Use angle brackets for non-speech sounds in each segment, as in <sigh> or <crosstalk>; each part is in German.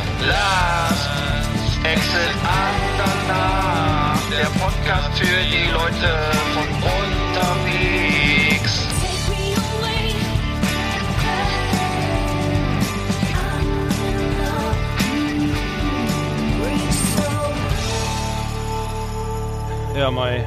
For. 3, 4. Last Exit Andernach. Der Podcast für die Leute von unterwegs. Take me away. Ja, Mai.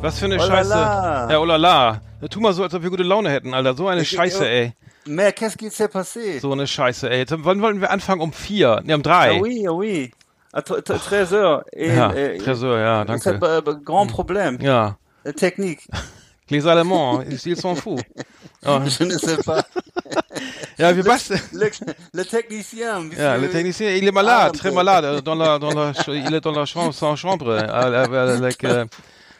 Was für eine Oh la Scheiße. la. Ja, oh la la. Tu mal so, als ob wir gute Laune hätten, Alter. So eine Ich- Scheiße, ey. Mais qu'est-ce qui s'est passé? So eine Scheiße, ey. Wann wollten wir anfangen? Um vier? Ne, um drei. Ah oui, ah oui. À t- t- 13 heures. Et, Ja, et- 13 heures, ja, C'est danke. un euh, grand problème. Ja. Euh, Technique. <laughs> Les Allemands, ils s'en fous. <laughs> Ja, Je ne sais pas. <laughs> ja wir basteln. Le, le technicien. monsieur- Ja, le technicien, il est malade, Ah, très malade. Dans la, dans la, il est dans la chambre, sans chambre. Äh,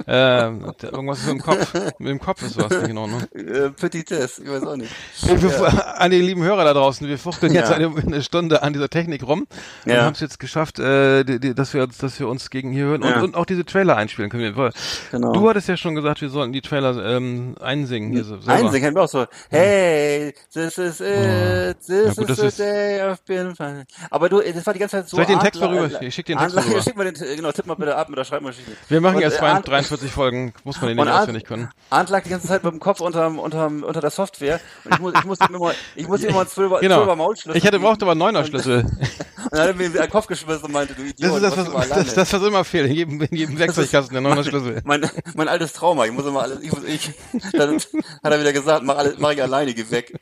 äh, like, äh, äh, irgendwas ist mit dem Kopf. Mit dem Kopf ist was nicht in Ordnung. Äh, Petitesse, ich weiß auch nicht. Wir, An die lieben Hörer da draußen, wir fuchteln jetzt Ja. eine, eine Stunde an dieser Technik rum und Ja. haben es jetzt geschafft, äh, die, die, dass, wir, uns- dass wir uns gegen hier hören und, Ja. und auch diese Trailer einspielen können. Wir- Genau. Du hattest ja schon gesagt, wir sollten die Trailer ähm, einsingen. Hier so selber. Einsingen kennen wir auch so. Hey, this is it, this Ja, gut, is the ist- day I've been fine. Aber du, das war die ganze Zeit so. Soll ich den Text mal rüber- ich schick den Text mal <laughs> rüber. Schick mal den, genau, tipp mal bitte ab mit der Schreibmaschine. Wir machen Und, jetzt äh, 42 Arndt- 43 Folgen, muss man den nicht auswendig können. Arndt lag die ganze Zeit mit dem Kopf unterm, unterm, unter der Software und ich, muss, ich musste ihm immer, ich musste immer einen Zwölfer, Genau. Zwölfer Maulschlüssel Ich hatte geben. brauchte aber einen Neuner-Schlüssel. Und dann hat er mir den Kopf geschmissen und meinte, du Idiot, Das ist das, was, das, das, was immer fehlt. In jedem, in jedem Werkzeugkasten der Neuner-Schlüssel. mein, mein altes Trauma, ich muss immer alles, ich, muss- ich, dann hat er wieder gesagt, mach alles, mach ich alleine, geh weg.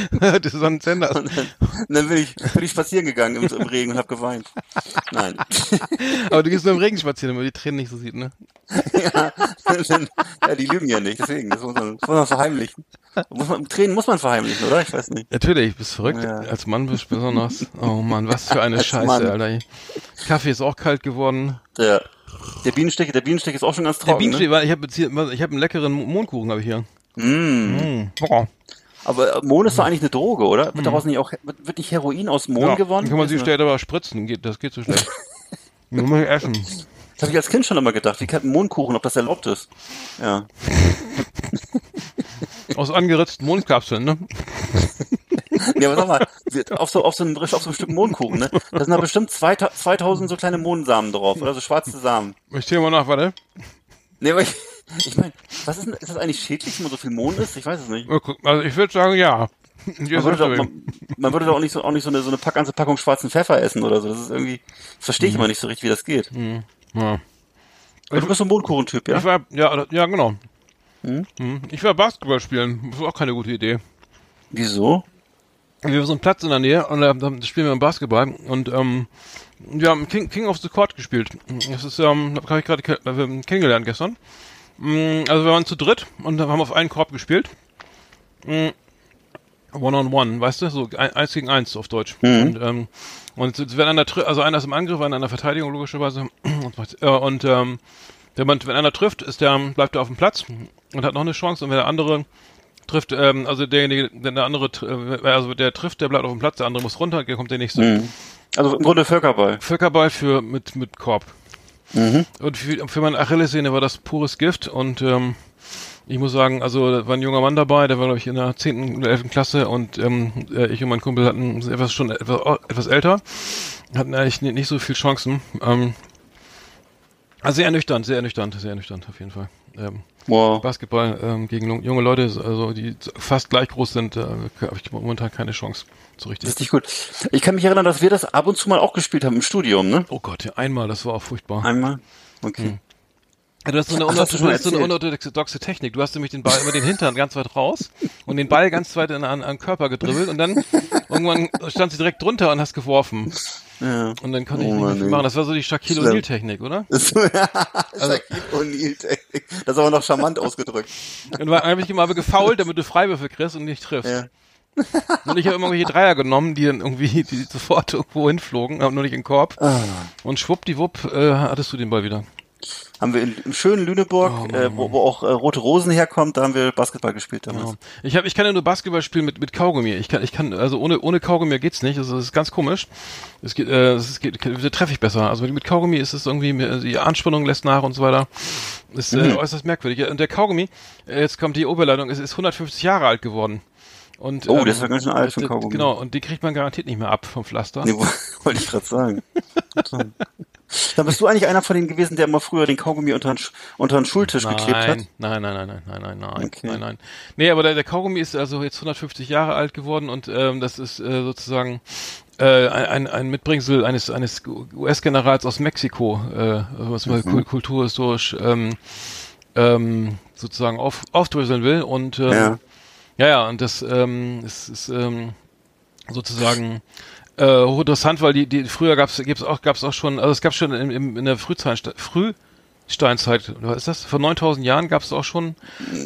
<laughs> das ist so ein Sender. Und dann, und dann bin ich, bin ich spazieren gegangen im, im Regen und habe geweint. Nein. <laughs> Aber du gehst nur im Regen spazieren, damit man die Tränen nicht so sieht, ne? ja, <laughs> dann, ja, die lügen ja nicht, deswegen, das muss man, das muss man verheimlichen. Muss man, Tränen muss man verheimlichen, oder? Ich weiß nicht. Natürlich, bist verrückt. Ja. Als Mann bist du besonders. Oh Mann, was für eine Als Scheiße, Mann. Alter. Kaffee ist auch kalt geworden. Der, der Bienenstich, der Bienenstich ist auch schon ganz Der trocken. Bienenstich, ne? ich habe ich hab einen leckeren Mondkuchen habe ich hier. Mm. Mm. Boah. Aber Mohn ist doch eigentlich eine Droge, oder? Wird daraus nicht auch, wird, nicht Heroin aus Mohn. Ja, gewonnen? Kann man sich später aber spritzen, geht, das geht so schlecht. Nur mal essen. Das habe ich als Kind schon immer gedacht. Wie kann ein Mohnkuchen, ob das erlaubt ist? Ja. <laughs> Aus angeritzten Mondkapseln, ne? <laughs> Ja, aber sag mal, auf so, auf so einem, auf so einem Stück Mohnkuchen, ne? Da sind da bestimmt 2000 2000 so kleine Mohnsamen drauf, oder so schwarze Samen. Ich zähle mal nach, warte. Nee, aber ich, ich meine, was ist denn, ist das eigentlich schädlich, wenn man so viel Mohn isst? Ich weiß es nicht. Also ich würde sagen, ja. Man ist würde, doch, man, man würde doch auch nicht so, auch nicht so eine, so eine Pack, ganze Packung schwarzen Pfeffer essen oder so. Das ist irgendwie, das verstehe ich Mhm. immer nicht so richtig, wie das geht. ja. Aber du bist so ein Mohnkuchentyp, ja? Ich war, ja, ja, genau. Hm? Mhm. Ich war Basketball spielen. Das war auch keine gute Idee. Wieso? Wir haben so einen Platz in der Nähe und da, da spielen wir Basketball und ähm, wir haben King, King of the Court gespielt. Das ist, ähm, habe ich gerade äh, kennengelernt gestern. Mm, Also wir waren zu dritt und haben auf einen Korb gespielt. Mm, One on one, weißt du, so ein, eins gegen eins auf Deutsch. Und, ähm, und wenn einer, tri- also einer ist im Angriff, einer in der Verteidigung logischerweise. Und, äh, und ähm, wenn, man, wenn einer trifft, ist der, bleibt er auf dem Platz und hat noch eine Chance. Und wenn der andere trifft, ähm, also derjenige, wenn der andere, äh, also der trifft, der bleibt auf dem Platz, der andere muss runter, der kommt der nächste. Mhm. Also im Grunde Völkerball. Völkerball für mit mit Korb. Und für, für meine Achillessehne war das pures Gift und ähm, ich muss sagen, also da war ein junger Mann dabei, der war glaube ich in der 10. oder 11. Klasse und ähm, äh, ich und mein Kumpel hatten etwas schon etwas, etwas älter, hatten eigentlich nicht, so viel Chancen. Ähm, also sehr ernüchternd, sehr ernüchternd, sehr ernüchternd auf jeden Fall. Ähm, Wow. Basketball ähm, gegen junge Leute, also die fast gleich groß sind, äh, habe ich momentan keine Chance. So richtig. Nicht gut. Ich kann mich erinnern, dass wir das ab und zu mal auch gespielt haben im Studium, ne? Oh Gott, ja, einmal, das war auch furchtbar. Einmal. Okay. Ja, Du hast so eine, <laughs> Ach, hast du so eine unorthodoxe Technik. Du hast nämlich den Ball über den Hintern ganz weit raus und den Ball ganz weit an, an den Körper gedribbelt und dann <laughs> irgendwann stand sie direkt drunter und hast geworfen. Ja. Und dann konnte ich Oh nicht machen. Das war so die Shaquille Schlimm. O'Neal-Technik, oder? <laughs> Das ist Shaquille O'Neal-Technik. Das ist aber noch charmant ausgedrückt. Und dann habe ich immer aber gefault, damit du Freiwürfe kriegst und nicht triffst. Ja. Und ich habe immer welche Dreier genommen, die dann irgendwie die sofort irgendwo hinflogen, aber nur nicht in den Korb. Ah. Und schwuppdiwupp äh, hattest du den Ball wieder. Haben wir in, im schönen Lüneburg, Oh, Mann, äh, wo, wo auch äh, Rote Rosen herkommt, da haben wir Basketball gespielt damals. Ja. Ich habe, ich kann ja nur Basketball spielen mit mit Kaugummi. Ich kann, ich kann, also ohne ohne Kaugummi geht's nicht. Also das ist ganz komisch. Es geht, äh, es geht, treffe ich besser. Also mit Kaugummi ist es irgendwie die Anspannung lässt nach und so weiter. Ist äh, Mhm. äußerst merkwürdig. Und der Kaugummi, äh, jetzt kommt die Oberleitung, es ist 150 Jahre alt geworden. Und, Oh, das ist ja ganz schön alt für Kaugummi. Genau, und die kriegt man garantiert nicht mehr ab vom Pflaster. Nee, wo- <laughs> wollte ich gerade sagen. <laughs> Dann bist du eigentlich einer von denen gewesen, der immer früher den Kaugummi unter den, unter den Schultisch geklebt hat? Nein, nein, nein, nein, nein, nein, nein, nein, Okay. nein, nein. Nee, aber der, der Kaugummi ist also jetzt 150 Jahre alt geworden und ähm, das ist äh, sozusagen äh, ein, ein, Mitbringsel eines eines US-Generals aus Mexiko, äh, was man kul- kulturhistorisch ähm, ähm, sozusagen auf, aufdröseln will und ähm, Ja. ja, ja, und das ähm, ist, ist ähm, sozusagen äh, hochinteressant, weil die, die früher gab's gibt's auch gab's auch schon, also es gab schon in, in, in der Frühzeit, Frühsteinzeit, was ist das? Vor 9000 Jahren gab's auch schon.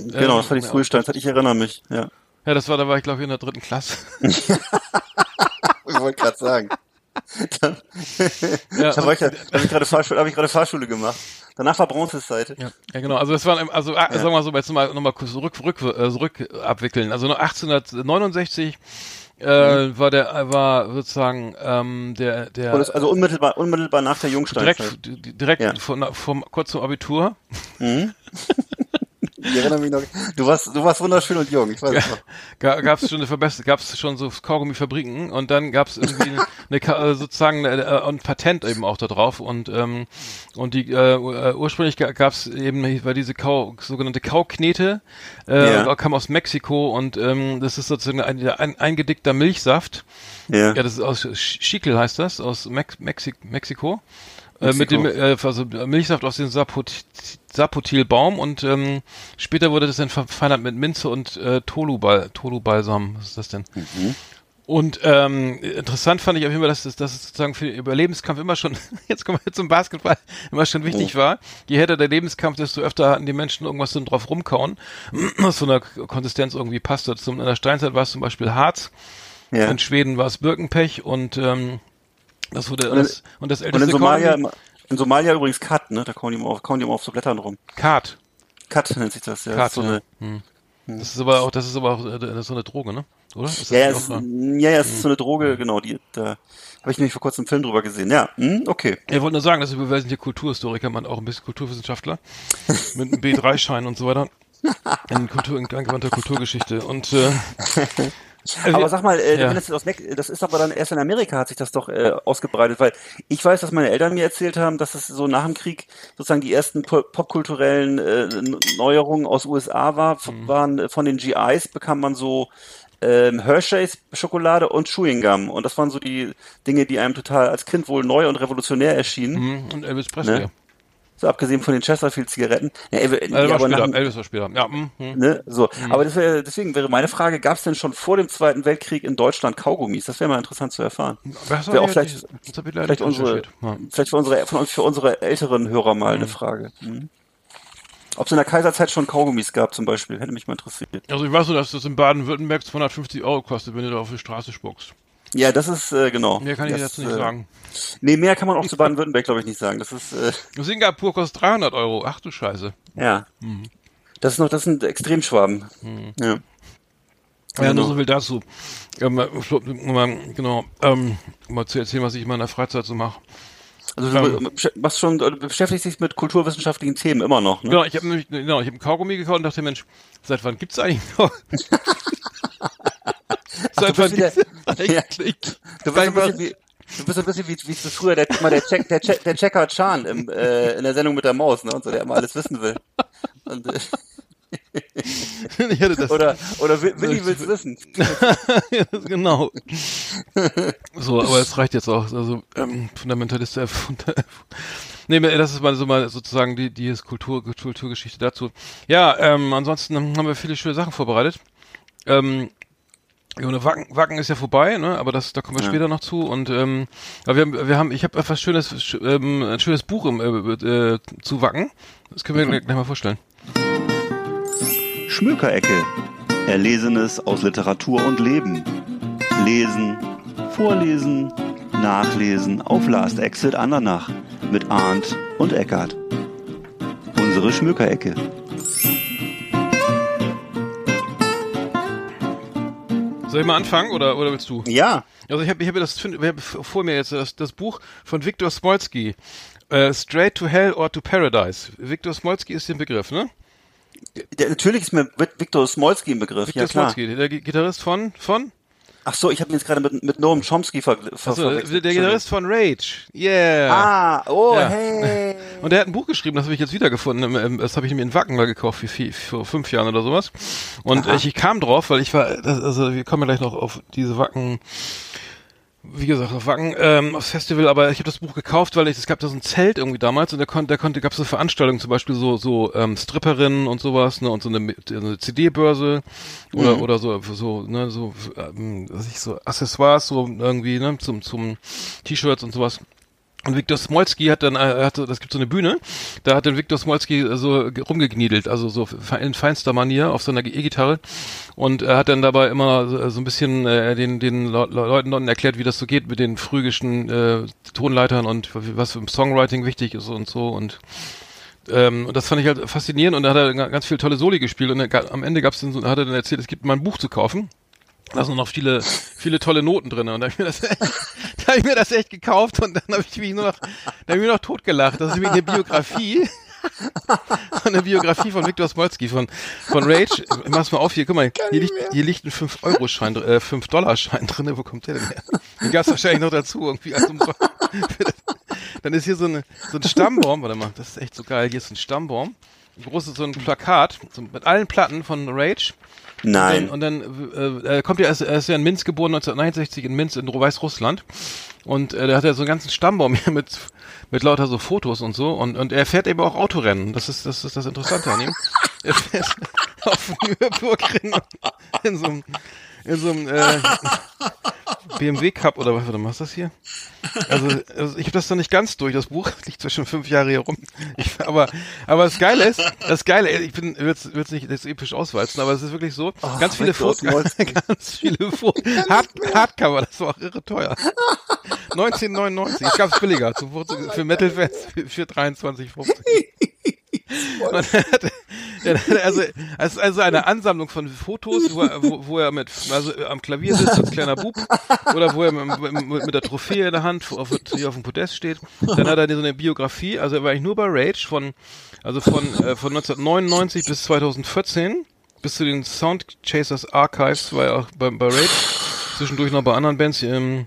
Genau, das war die Frühsteinzeit, ich erinnere mich. Ja. Ja, das war, da war ich glaube ich in der dritten Klasse. <laughs> Ich wollte gerade sagen. Da, Ja, <laughs> da war ich, ja- da habe ich gerade Fahrschule, habe ich gerade Fahrschule gemacht. Danach war Bronzezeit. Ja, ja genau. Also das waren, also äh, sagen wir mal so, jetzt nochmal mal kurz zurück, rück, äh, zurück abwickeln. Also noch 1869 äh, war der war sozusagen ähm, der der also unmittelbar, unmittelbar nach der Jungsteinzeit. direkt direkt Ja. von, vom kurz zum Abitur <laughs> <laughs> Ich erinnere mich noch. Du warst, du warst wunderschön und jung. Ich weiß es noch. ga- gab's schon eine Verbesserung, gab's schon so Kaugummifabriken und dann gab's irgendwie eine, eine äh, sozusagen eine, äh, ein Patent eben auch da drauf und ähm, und die äh, äh, ursprünglich ga- gab's eben war diese Kau, sogenannte Kauknete äh, Ja. kam aus Mexiko und ähm, das ist sozusagen ein, ein eingedickter Milchsaft. Ja. Ja, das ist aus Sch- Schickel heißt das aus Mex Mexi Mexiko. Äh, mit dem äh, also Milchsaft aus dem Sapot Sapotilbaum und ähm, später wurde das dann verfeinert mit Minze und äh, Tolu-Bal- Tolu-Balsam. Was ist das denn? Mhm. Und ähm, interessant fand ich auf jeden Fall, dass es, dass es sozusagen für den Überlebenskampf immer schon, <laughs> jetzt kommen wir zum Basketball, immer schon wichtig war. Je härter der Lebenskampf, desto öfter hatten die Menschen irgendwas so drauf rumkauen, <clears throat> was von der Konsistenz irgendwie passte. Zum, in der Steinzeit war es zum Beispiel Harz, Ja. in Schweden war es Birkenpech und ähm, das wurde Und in- das, und das Und älteste in Somalia, Kaugummi- in Somalia übrigens Kat, ne? Da kauen die immer auf, kauen die immer auf so Blättern rum. Kat. Kat nennt sich das, ja. Kat, das ist so eine, ja. Hm. Das ist aber auch, das ist aber auch äh, ist so eine Droge, ne? Oder? Ist das ja, ja, so? ja, ja, es ist so eine Droge, genau, die, da habe ich nämlich vor kurzem einen Film drüber gesehen. Ja, hm, okay. Ich wollte nur sagen, dass wir wir sind hier Kulturhistoriker, man auch ein bisschen Kulturwissenschaftler <laughs> mit einem B3-Schein und so weiter. In Kultur, in angewandter Kulturgeschichte. Und äh, <laughs> Aber sag mal, äh, ja. das, das ist aber dann erst in Amerika hat sich das doch äh, ausgebreitet, weil ich weiß, dass meine Eltern mir erzählt haben, dass es so nach dem Krieg sozusagen die ersten po- popkulturellen äh, Neuerungen aus USA war, Mhm. waren äh, von den GIs bekam man so ähm, Hershey's Schokolade und Chewing Gum und das waren so die Dinge, die einem total als Kind wohl neu und revolutionär erschienen, hm, und Elvis Presley. Ne? So abgesehen von den Chesterfield Zigaretten. Ja, ja, war aber später, nach Elvis war später. Ja, hm, hm. Ne? So, aber das wär, deswegen wäre meine Frage, gab es denn schon vor dem Zweiten Weltkrieg in Deutschland Kaugummis? Das wäre mal interessant zu erfahren. Das Wäre auch vielleicht, nicht- vielleicht unsere. Ja. vielleicht für unsere, für unsere älteren Hörer mal eine Frage. Mhm. Ob es in der Kaiserzeit schon Kaugummis gab zum Beispiel, hätte mich mal interessiert. Also ich weiß nur, dass das in Baden-Württemberg 250 Euro kostet, wenn du da auf die Straße spuckst. Ja, das ist, äh, genau. Mehr kann ich das, dazu nicht äh, sagen. Nee, mehr kann man auch zu Baden-Württemberg, glaube ich, nicht sagen. Das ist, äh, Singapur kostet 300 Euro. Ach du Scheiße. ja. Mhm. Das ist noch, das sind Extremschwaben. Ja. Ja, Genau. nur so viel dazu. Ähm, um genau, ähm, mal zu erzählen, was ich in meiner Freizeit so mache. Also du Ähm. machst schon, du beschäftigst dich mit kulturwissenschaftlichen Themen immer noch, ne? Genau, ich habe genau, ich habe einen Kaugummi gekauft und dachte, Mensch, seit wann gibt's eigentlich noch? <laughs> seit <laughs> du bist wieder- Ja. Du bist ein bisschen wie, du bist ein bisschen wie, wie so früher der, immer der, Check, der, Check, der Checker Chan im, äh, in der Sendung mit der Maus, ne, und so, der immer alles wissen will. Und, äh. <laughs> Oder, oder Wi- Willi will's wissen. <laughs> Genau. So, aber es reicht jetzt auch. Also ähm, Fundamentalist. Äh, funda nee, das ist mal so mal sozusagen die die Kultur Kulturgeschichte dazu. Ja, ähm, ansonsten haben wir viele schöne Sachen vorbereitet. Ähm, ja, und Wacken, Wacken ist ja vorbei, ne? Aber das, da kommen wir später noch zu. Und ähm, wir haben, wir haben, ich habe etwas schönes, sch- ähm, ein schönes Buch im, äh, äh, zu Wacken. Das können wir gleich, gleich mal vorstellen. Schmökerecke. Erlesenes aus Literatur und Leben. Lesen, vorlesen, nachlesen auf Last Exit Andernach mit Arndt und Eckart. Unsere Schmökerecke. Soll ich mal anfangen oder oder willst du? Ja. Also ich habe ich hab das ich hab vor mir jetzt das, das Buch von Viktor Smolski. Äh, Straight to Hell or to Paradise. Viktor Smolski ist der Begriff, ne? Der, natürlich ist mir Vik- Viktor Smolski im Begriff. Viktor ja, klar. Smolski, der Gi- Gitarrist von von Ach so, ich habe ihn jetzt gerade mit, mit Noam Chomsky ver, ver, also, verwechselt. der Gitarrist von Rage. Yeah. Ah, oh, Ja. hey. Und er hat ein Buch geschrieben, das habe ich jetzt wiedergefunden. Das habe ich mir in Wacken mal gekauft, wie viel, vor fünf Jahren oder sowas. Und ich, ich kam drauf, weil ich war, also wir kommen ja gleich noch auf diese Wacken, wie gesagt, auf Wacken, ähm, aufs Festival, aber ich habe das Buch gekauft, weil ich, es gab da so ein Zelt irgendwie damals und da konnte, da konnte, gab es so Veranstaltungen, zum Beispiel so, so ähm, Stripperinnen und sowas, ne, und so eine, eine CD-Börse oder, oder so, so, ne, so, ähm, was ich so, Accessoires, so irgendwie, ne, zum, zum T-Shirts und sowas. Und Viktor Smolski hat dann, äh, hatte, das gibt so eine Bühne, da hat dann Viktor Smolski äh, so ge- rumgekniedelt, also so in feinster Manier auf seiner E-Gitarre. Und er hat dann dabei immer so, so ein bisschen äh, den, den Le Le Leuten dann erklärt, wie das so geht mit den phrygischen äh, Tonleitern und was im Songwriting wichtig ist und so. Und ähm, und das fand ich halt faszinierend. Und da hat er ga- ganz viel tolle Soli gespielt. Und er, am Ende gab's dann so, hat er dann erzählt, es gibt mal ein Buch zu kaufen da sind noch viele, viele tolle Noten drin. Und da habe ich mir das <laughs> echt, da hab ich mir das echt gekauft und dann habe ich mich nur noch, da habe ich mir noch totgelacht. Das ist wie eine Biografie. <laughs> eine Biografie von Viktor Smolski von, von Rage. Mach's mal auf hier, guck mal, hier liegt, hier liegt ein 5-Euro-Schein, äh, 5-Dollar-Schein drin. Wo kommt der denn her? Den gab's wahrscheinlich noch dazu, irgendwie als Umsonst. <laughs> Dann ist hier so, eine, so ein Stammbaum, warte mal, das ist echt so geil. Hier ist ein Stammbaum. Ein großes, so ein Plakat so mit allen Platten von Rage. Nein. Und dann, und dann äh, äh, kommt ja, er ist, er ist ja in Minsk geboren, 1969 in Minsk in Weißrussland. Und äh, der hat ja so einen ganzen Stammbaum <laughs> hier mit, mit lauter so Fotos und so. Und, und er fährt eben auch Autorennen. Das ist das, ist das Interessante an ihm. Er fährt <laughs> auf Nürburgring in so einem, in so einem äh, BMW Cup oder was, was ist das hier? Also, also ich habe das noch nicht ganz durch, das Buch <laughs> liegt zwar schon fünf Jahre hier rum. Ich, aber, aber das Geile ist, das Geile, ich bin, wird's, wird's nicht das episch auswalzen, aber es ist wirklich so, ganz viele Fotos, Smolski. <laughs> ganz viele <laughs> Fotos, Hard, Hardcover, das war auch irre teuer. 1999, ich gab's billiger, zum, für Metal-Fans für, für 23,50. Hatte also, es ist also eine Ansammlung von Fotos, wo er, wo, wo er mit, also am Klavier sitzt als kleiner Bub oder wo er mit, mit, mit der Trophäe in der Hand auf, hier auf dem Podest steht. Dann hat er so eine Biografie, also er war eigentlich nur bei Rage von, also von, äh, von 1999 bis 2014 bis zu den Sound Chasers Archives war er auch bei, bei Rage. Zwischendurch noch bei anderen Bands. Ähm,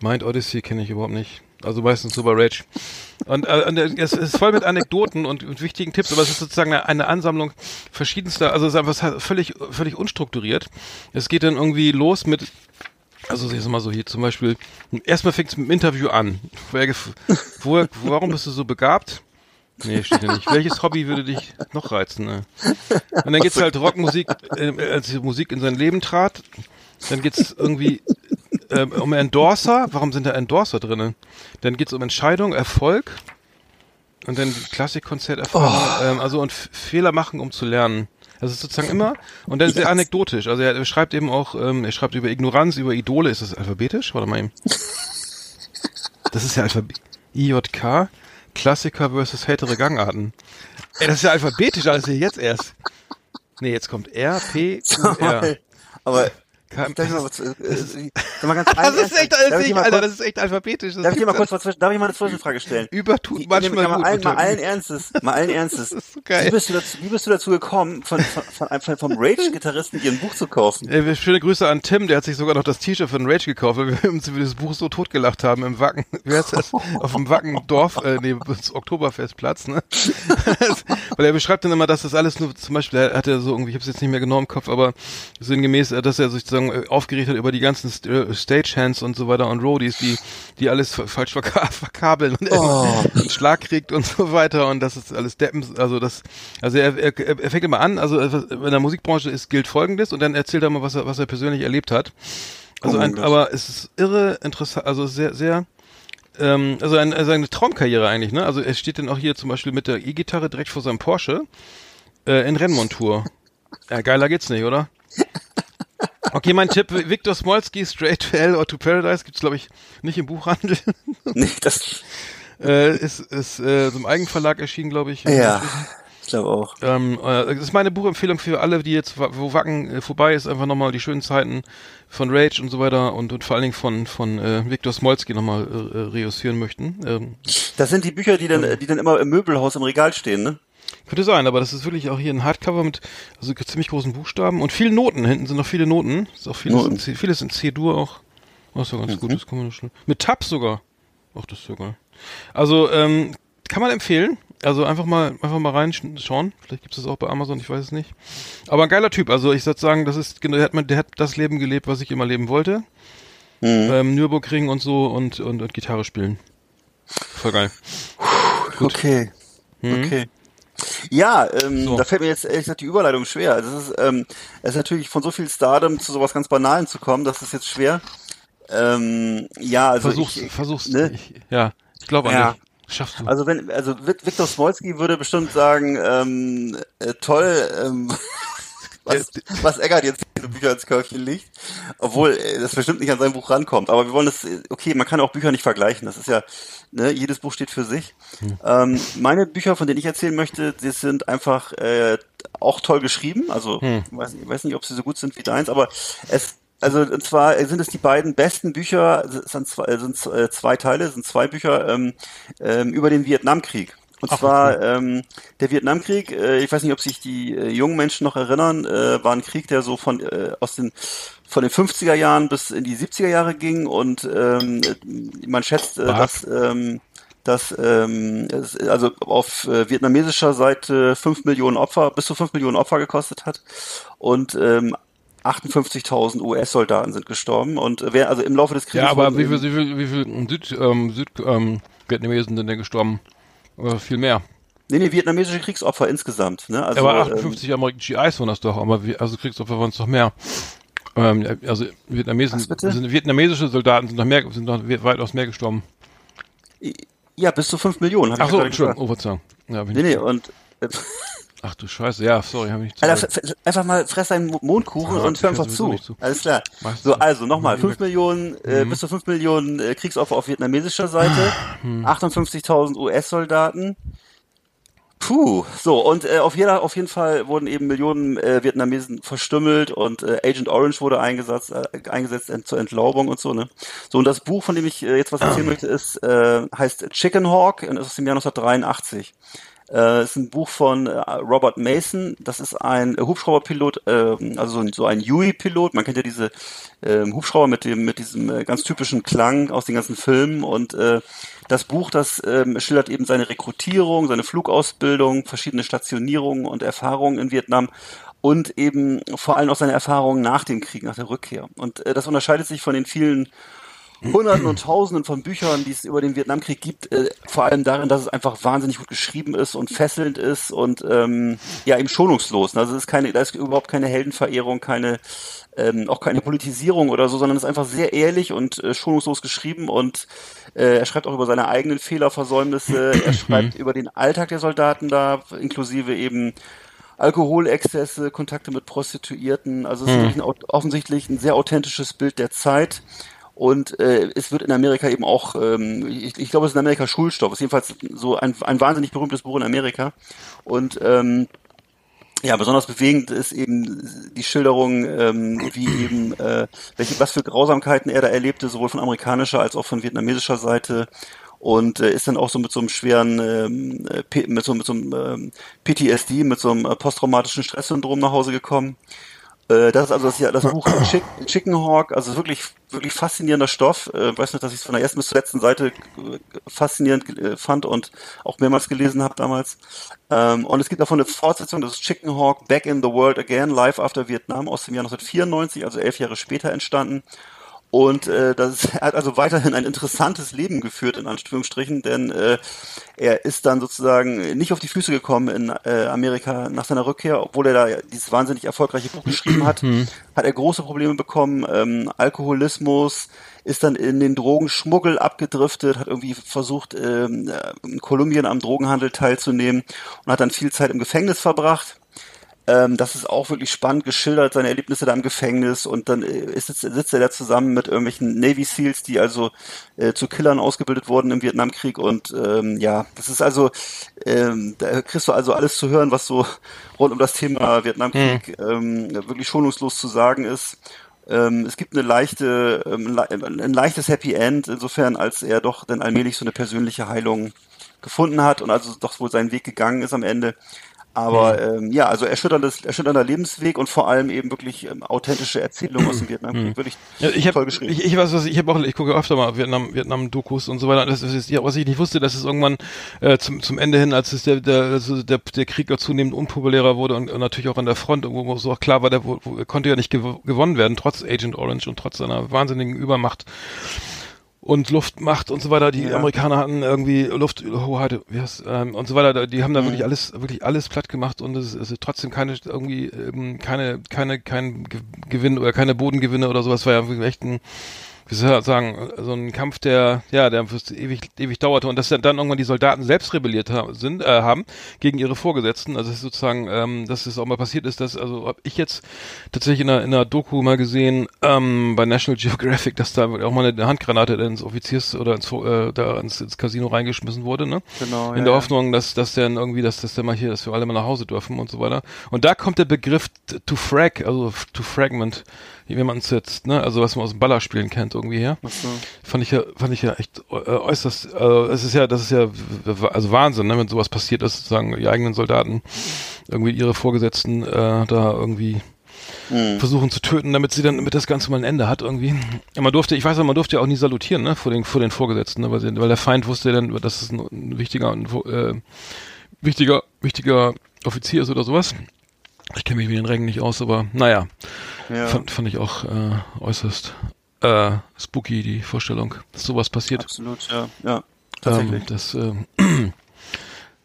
Mind Odyssey kenne ich überhaupt nicht. Also meistens so bei Rage. Und, äh, und es ist voll mit Anekdoten und, und wichtigen Tipps, aber es ist sozusagen eine, eine Ansammlung verschiedenster, also es ist einfach völlig, völlig unstrukturiert. Es geht dann irgendwie los mit, also jetzt mal so hier zum Beispiel, erstmal fängt es mit dem Interview an. Wo er gef- wo er, warum bist du so begabt? Nee, steht ja nicht. Welches Hobby würde dich noch reizen? Ne? Und dann geht's halt Rockmusik, äh, als die Musik in sein Leben trat. Dann geht's irgendwie ähm, um Endorser. Warum sind da Endorser drinnen? Dann geht's um Entscheidung, Erfolg. Und dann Klassikkonzerterfahrung. Ähm, also und Fehler machen, um zu lernen. Das ist sozusagen immer. Und dann sehr anekdotisch. Also er, er schreibt eben auch, ähm, er schreibt über Ignoranz, über Idole. Ist das alphabetisch? Warte mal eben. Das ist ja Alphabet. IJK. Klassiker versus härtere Gangarten. Ey, das ist ja alphabetisch alles hier jetzt erst. Nee, jetzt kommt R, P, Q, R. <laughs> Aber Kein- Darf ich mal, was, äh, äh, mal ganz <laughs> Das ist echt, alles dir mal Alter, das ist echt alphabetisch. Das Darf ich dir mal kurz was, darf ich mal eine Zwischenfrage stellen? Übertut manchmal mal, allen, mal allen Ernstes, mal allen Ernstes. <laughs> Das ist so geil. Wie bist du dazu, wie bist du dazu gekommen, von, von, von, vom Rage-Gitarristen dir ein Buch zu kaufen? Äh, schöne Grüße an Tim, der hat sich sogar noch das T-Shirt von Rage gekauft, weil wir <laughs> uns über dieses Buch so totgelacht haben im Wacken. Wie heißt das? Auf dem Wackendorf, äh, nee, das Oktoberfestplatz, ne? weil er beschreibt dann immer, dass das alles nur, zum Beispiel, er hat er so irgendwie, ich habe es jetzt nicht mehr genau im Kopf, aber sinngemäß, äh, dass er sozusagen äh, aufgeregt hat über die ganzen äh, Stagehands und so weiter und Roadies, die, die alles fa- falsch verka <laughs> verkabeln und oh. einen Schlag kriegt und so weiter und das ist alles Deppen, also das, also er, er, er fängt immer an, also in der Musikbranche ist, gilt folgendes und dann erzählt er mal, was er, was er persönlich erlebt hat. Also Oh ein, Gott. aber es ist irre interessant, also sehr, sehr, ähm, also, ein, also eine Traumkarriere eigentlich, ne? Also er steht dann auch hier zum Beispiel mit der E-Gitarre direkt vor seinem Porsche äh, in Rennmontur. Ja, geiler geht's nicht, oder? Okay, mein Tipp, Victor Smolski, Straight to Hell or to Paradise, gibt's glaube ich nicht im Buchhandel. <laughs> Nee, das, äh, ist ist äh, so im Eigenverlag erschienen, glaube ich. ja, ich glaube auch. Ähm, äh, das ist meine Buchempfehlung für alle, die jetzt, wo Wacken äh, vorbei ist, einfach nochmal die schönen Zeiten von Rage und so weiter und, und vor allen Dingen von, von äh, Viktor Smolski nochmal äh, äh, reüssieren möchten. Ähm, Das sind die Bücher, die dann, die dann immer im Möbelhaus im Regal stehen, ne? Könnte sein, aber das ist wirklich auch hier ein Hardcover mit also ziemlich großen Buchstaben und vielen Noten. Hinten sind noch viele Noten. Ist auch vieles, Noten. in C, vieles in C-Dur auch. Oh, ist ja ganz gut, das kann man schnell. Mit Tab sogar. Ach, das ist ja geil. Also, ähm, kann man empfehlen. Also einfach mal, einfach mal reinschauen. Vielleicht gibt es das auch bei Amazon, ich weiß es nicht. Aber ein geiler Typ. Also ich würde sagen, das ist, genau, der hat, man- der hat das Leben gelebt, was ich immer leben wollte. Ähm, Nürburgring und so und, und, und Gitarre spielen. Voll geil. Okay. Okay. Ja, ähm, So. da fällt mir jetzt ehrlich gesagt die Überleitung schwer. Also es ist, ähm, es ist natürlich von so viel Stardom zu sowas ganz Banalen zu kommen, das ist jetzt schwer. Ähm, ja, also versuch's, ich, versuch's. ne? Ich, ja, ich glaube an Ja. dich. Schaffst du. Also wenn, also Viktor Smolski würde bestimmt sagen, ähm, äh, toll, ähm, <laughs> was, was Eggert jetzt diese Bücher ins Körbchen legt, obwohl äh, das bestimmt nicht an sein Buch rankommt. Aber wir wollen das, äh, okay, man kann auch Bücher nicht vergleichen. Das ist ja, ne, jedes Buch steht für sich. Ähm, meine Bücher, von denen ich erzählen möchte, die sind einfach äh, auch toll geschrieben. Also ich weiß, ich weiß nicht, ob sie so gut sind wie deins, aber es also und zwar sind es die beiden besten Bücher, es sind zwei, sind äh, zwei Teile, es sind zwei Bücher ähm, ähm, über den Vietnamkrieg. Und zwar ähm, der Vietnamkrieg, äh, ich weiß nicht, ob sich die äh, jungen Menschen noch erinnern, äh, war ein Krieg, der so von äh, aus den von den 50er Jahren bis in die 70er Jahre ging. Und ähm, man schätzt, äh, dass ähm, dass ähm, es, also auf äh, vietnamesischer Seite 5 Millionen Opfer, bis zu 5 Millionen Opfer gekostet hat. Und ähm, 58.000 US-Soldaten sind gestorben. Und äh, wer also im Laufe des Krieges Ja, aber wie viel, wie viel, wie viel Süd, ähm, Süd, ähm, Vietnamesen sind denn gestorben? Oder viel mehr. nee, nee, vietnamesische Kriegsopfer insgesamt, ne? Also aber ähm, 58 amerikanische GIs waren das doch, aber also Kriegsopfer waren es doch mehr. Ähm, also Vietnamesen, sind, vietnamesische Soldaten sind noch mehr, sind noch we- weitaus mehr gestorben. ja, bis zu 5 Millionen, Ach so, Entschuldigung, oh, Verzeihung. Ja, Nee, nee, und äh, Ach du Scheiße, ja, sorry, habe ich nicht Alter, einfach mal fress deinen Mo- Mondkuchen Ja, und hör einfach zu. zu. Alles klar. Meistens So, also nochmal, Mhm. 5 Millionen, äh, bis zu 5 Millionen äh, Kriegsopfer auf vietnamesischer Seite, Mhm. 58.000 US-Soldaten. Puh, so, und äh, auf, jeder, auf jeden Fall wurden eben Millionen äh, Vietnamesen verstümmelt und äh, Agent Orange wurde eingesetzt, äh, eingesetzt ent zur Entlaubung und so, ne? So, und das Buch, von dem ich jetzt was erzählen möchte, ist, heißt Chicken Hawk und ist aus dem Jahr 1983. Äh, ist ein Buch von äh, Robert Mason. Das ist ein äh, Hubschrauberpilot, äh, also so ein, Huey-Pilot. Man kennt ja diese ähm, Hubschrauber mit dem mit diesem äh, ganz typischen Klang aus den ganzen Filmen. Und äh, das Buch, das ähm, schildert eben seine Rekrutierung, seine Flugausbildung, verschiedene Stationierungen und Erfahrungen in Vietnam und eben vor allem auch seine Erfahrungen nach dem Krieg, nach der Rückkehr. Und äh, das unterscheidet sich von den vielen Hunderten und Tausenden von Büchern, die es über den Vietnamkrieg gibt, äh, vor allem darin, dass es einfach wahnsinnig gut geschrieben ist und fesselnd ist und ähm, ja eben schonungslos. Also es ist keine, da ist überhaupt keine Heldenverehrung, keine ähm, auch keine Politisierung oder so, sondern es ist einfach sehr ehrlich und äh, schonungslos geschrieben und äh, er schreibt auch über seine eigenen Fehler, Versäumnisse, <clears throat> er schreibt über den Alltag der Soldaten da, inklusive eben Alkoholexzesse, Kontakte mit Prostituierten. Also es ist wirklich ein, offensichtlich ein sehr authentisches Bild der Zeit. Und äh, es wird in Amerika eben auch, ähm, ich, ich glaube, es ist in Amerika Schulstoff. Es ist jedenfalls so ein, ein wahnsinnig berühmtes Buch in Amerika. Und ähm, ja, besonders bewegend ist eben die Schilderung, ähm, wie eben, äh, welche, was für Grausamkeiten er da erlebte, sowohl von amerikanischer als auch von vietnamesischer Seite. Und äh, ist dann auch so mit so einem schweren, ähm, äh, mit so, mit so einem ähm, PTSD, mit so einem äh, posttraumatischen Stresssyndrom nach Hause gekommen. Äh, Das ist also das, das Buch Chick, Chicken Hawk, also wirklich, wirklich faszinierender Stoff. Äh, weiß nicht, dass ich es von der ersten bis zur letzten Seite äh, faszinierend fand und auch mehrmals gelesen habe damals. Ähm, und es gibt davon eine Fortsetzung, das ist Chicken Hawk Back in the World Again, Live After Vietnam aus dem Jahr 1994, also elf Jahre später entstanden. Und äh, das ist, <laughs> er hat also weiterhin ein interessantes Leben geführt, in Anführungsstrichen, denn äh, er ist dann sozusagen nicht auf die Füße gekommen in äh, Amerika nach seiner Rückkehr, obwohl er da dieses wahnsinnig erfolgreiche Buch geschrieben hat, hat er große Probleme bekommen, ähm, Alkoholismus, ist dann in den Drogenschmuggel abgedriftet, hat irgendwie versucht, ähm, in Kolumbien am Drogenhandel teilzunehmen und hat dann viel Zeit im Gefängnis verbracht. Ähm, das ist auch wirklich spannend geschildert, seine Erlebnisse da im Gefängnis und dann äh, ist, sitzt, er da zusammen mit irgendwelchen Navy Seals, die also äh, zu Killern ausgebildet wurden im Vietnamkrieg und ähm, ja, das ist also, ähm, da kriegst du also alles zu hören, was so rund um das Thema Vietnamkrieg ähm, wirklich schonungslos zu sagen ist. Ähm, es gibt eine leichte, ähm, le ein leichtes Happy End, insofern, als er doch dann allmählich so eine persönliche Heilung gefunden hat und also doch wohl seinen Weg gegangen ist am Ende. Aber ähm, ja, also erschütterndes, erschütternder Lebensweg und vor allem eben wirklich ähm, authentische Erzählungen aus dem Vietnamkrieg. Wirklich Ja, ich toll habe geschrieben. ich, ich weiß was ich habe auch ich gucke öfter mal Vietnam Vietnam Dokus und so weiter das ist ja, was ich nicht wusste dass es irgendwann äh, zum zum Ende hin als es der der also der, der Krieg auch zunehmend unpopulärer wurde und, und natürlich auch an der Front wo, wo so auch klar war der wo, wo, konnte ja nicht gew gewonnen werden trotz Agent Orange und trotz seiner wahnsinnigen Übermacht und Luftmacht und so weiter. Die Ja. Amerikaner hatten irgendwie Lufthoheit, ähm, und so weiter. Die haben da wirklich alles, wirklich alles platt gemacht und es ist trotzdem keine irgendwie ähm, keine keine kein Ge- Gewinn oder keine Bodengewinne oder sowas. War ja wirklich echt ein wie soll ich sagen, so ein Kampf, der, ja, der ewig, ewig dauerte und dass dann irgendwann die Soldaten selbst rebelliert haben, sind, äh, haben gegen ihre Vorgesetzten. Also sozusagen, ähm, dass es auch mal passiert ist, dass, also habe ich jetzt tatsächlich in einer, in einer Doku mal gesehen, ähm, bei National <laughs> Geographic, dass da auch mal eine Handgranate ins Offiziers oder ins, äh, da ins, ins Casino reingeschmissen wurde, ne? Genau, In ja, der ja. Hoffnung, dass, dass dann irgendwie, dass, dass der mal hier, dass wir alle mal nach Hause dürfen und so weiter. Und da kommt der Begriff to frag, also to fragment, wie man es jetzt, ne, also was man aus dem Ballerspielen kennt irgendwie her. Fand ich ja, fand ich ja echt äh, äußerst, äh, es ist ja, das ist ja, also Wahnsinn, ne, wenn sowas passiert, dass sozusagen die eigenen Soldaten irgendwie ihre Vorgesetzten äh, da irgendwie versuchen zu töten, damit sie dann, damit das Ganze mal ein Ende hat irgendwie. Ja, man durfte, ich weiß ja, man durfte ja auch nie salutieren, ne, vor den, vor den Vorgesetzten, ne, weil, sie, weil der Feind wusste ja dann, dass es ein, ein wichtiger, ein, äh, wichtiger, wichtiger Offizier ist oder sowas. Ich kenne mich mit den Rängen nicht aus, aber naja, Ja. fand, fand ich auch äh, äußerst äh, spooky, die Vorstellung, dass sowas passiert. Absolut, ja. Ja, Ähm, tatsächlich. das, ähm, <clears throat>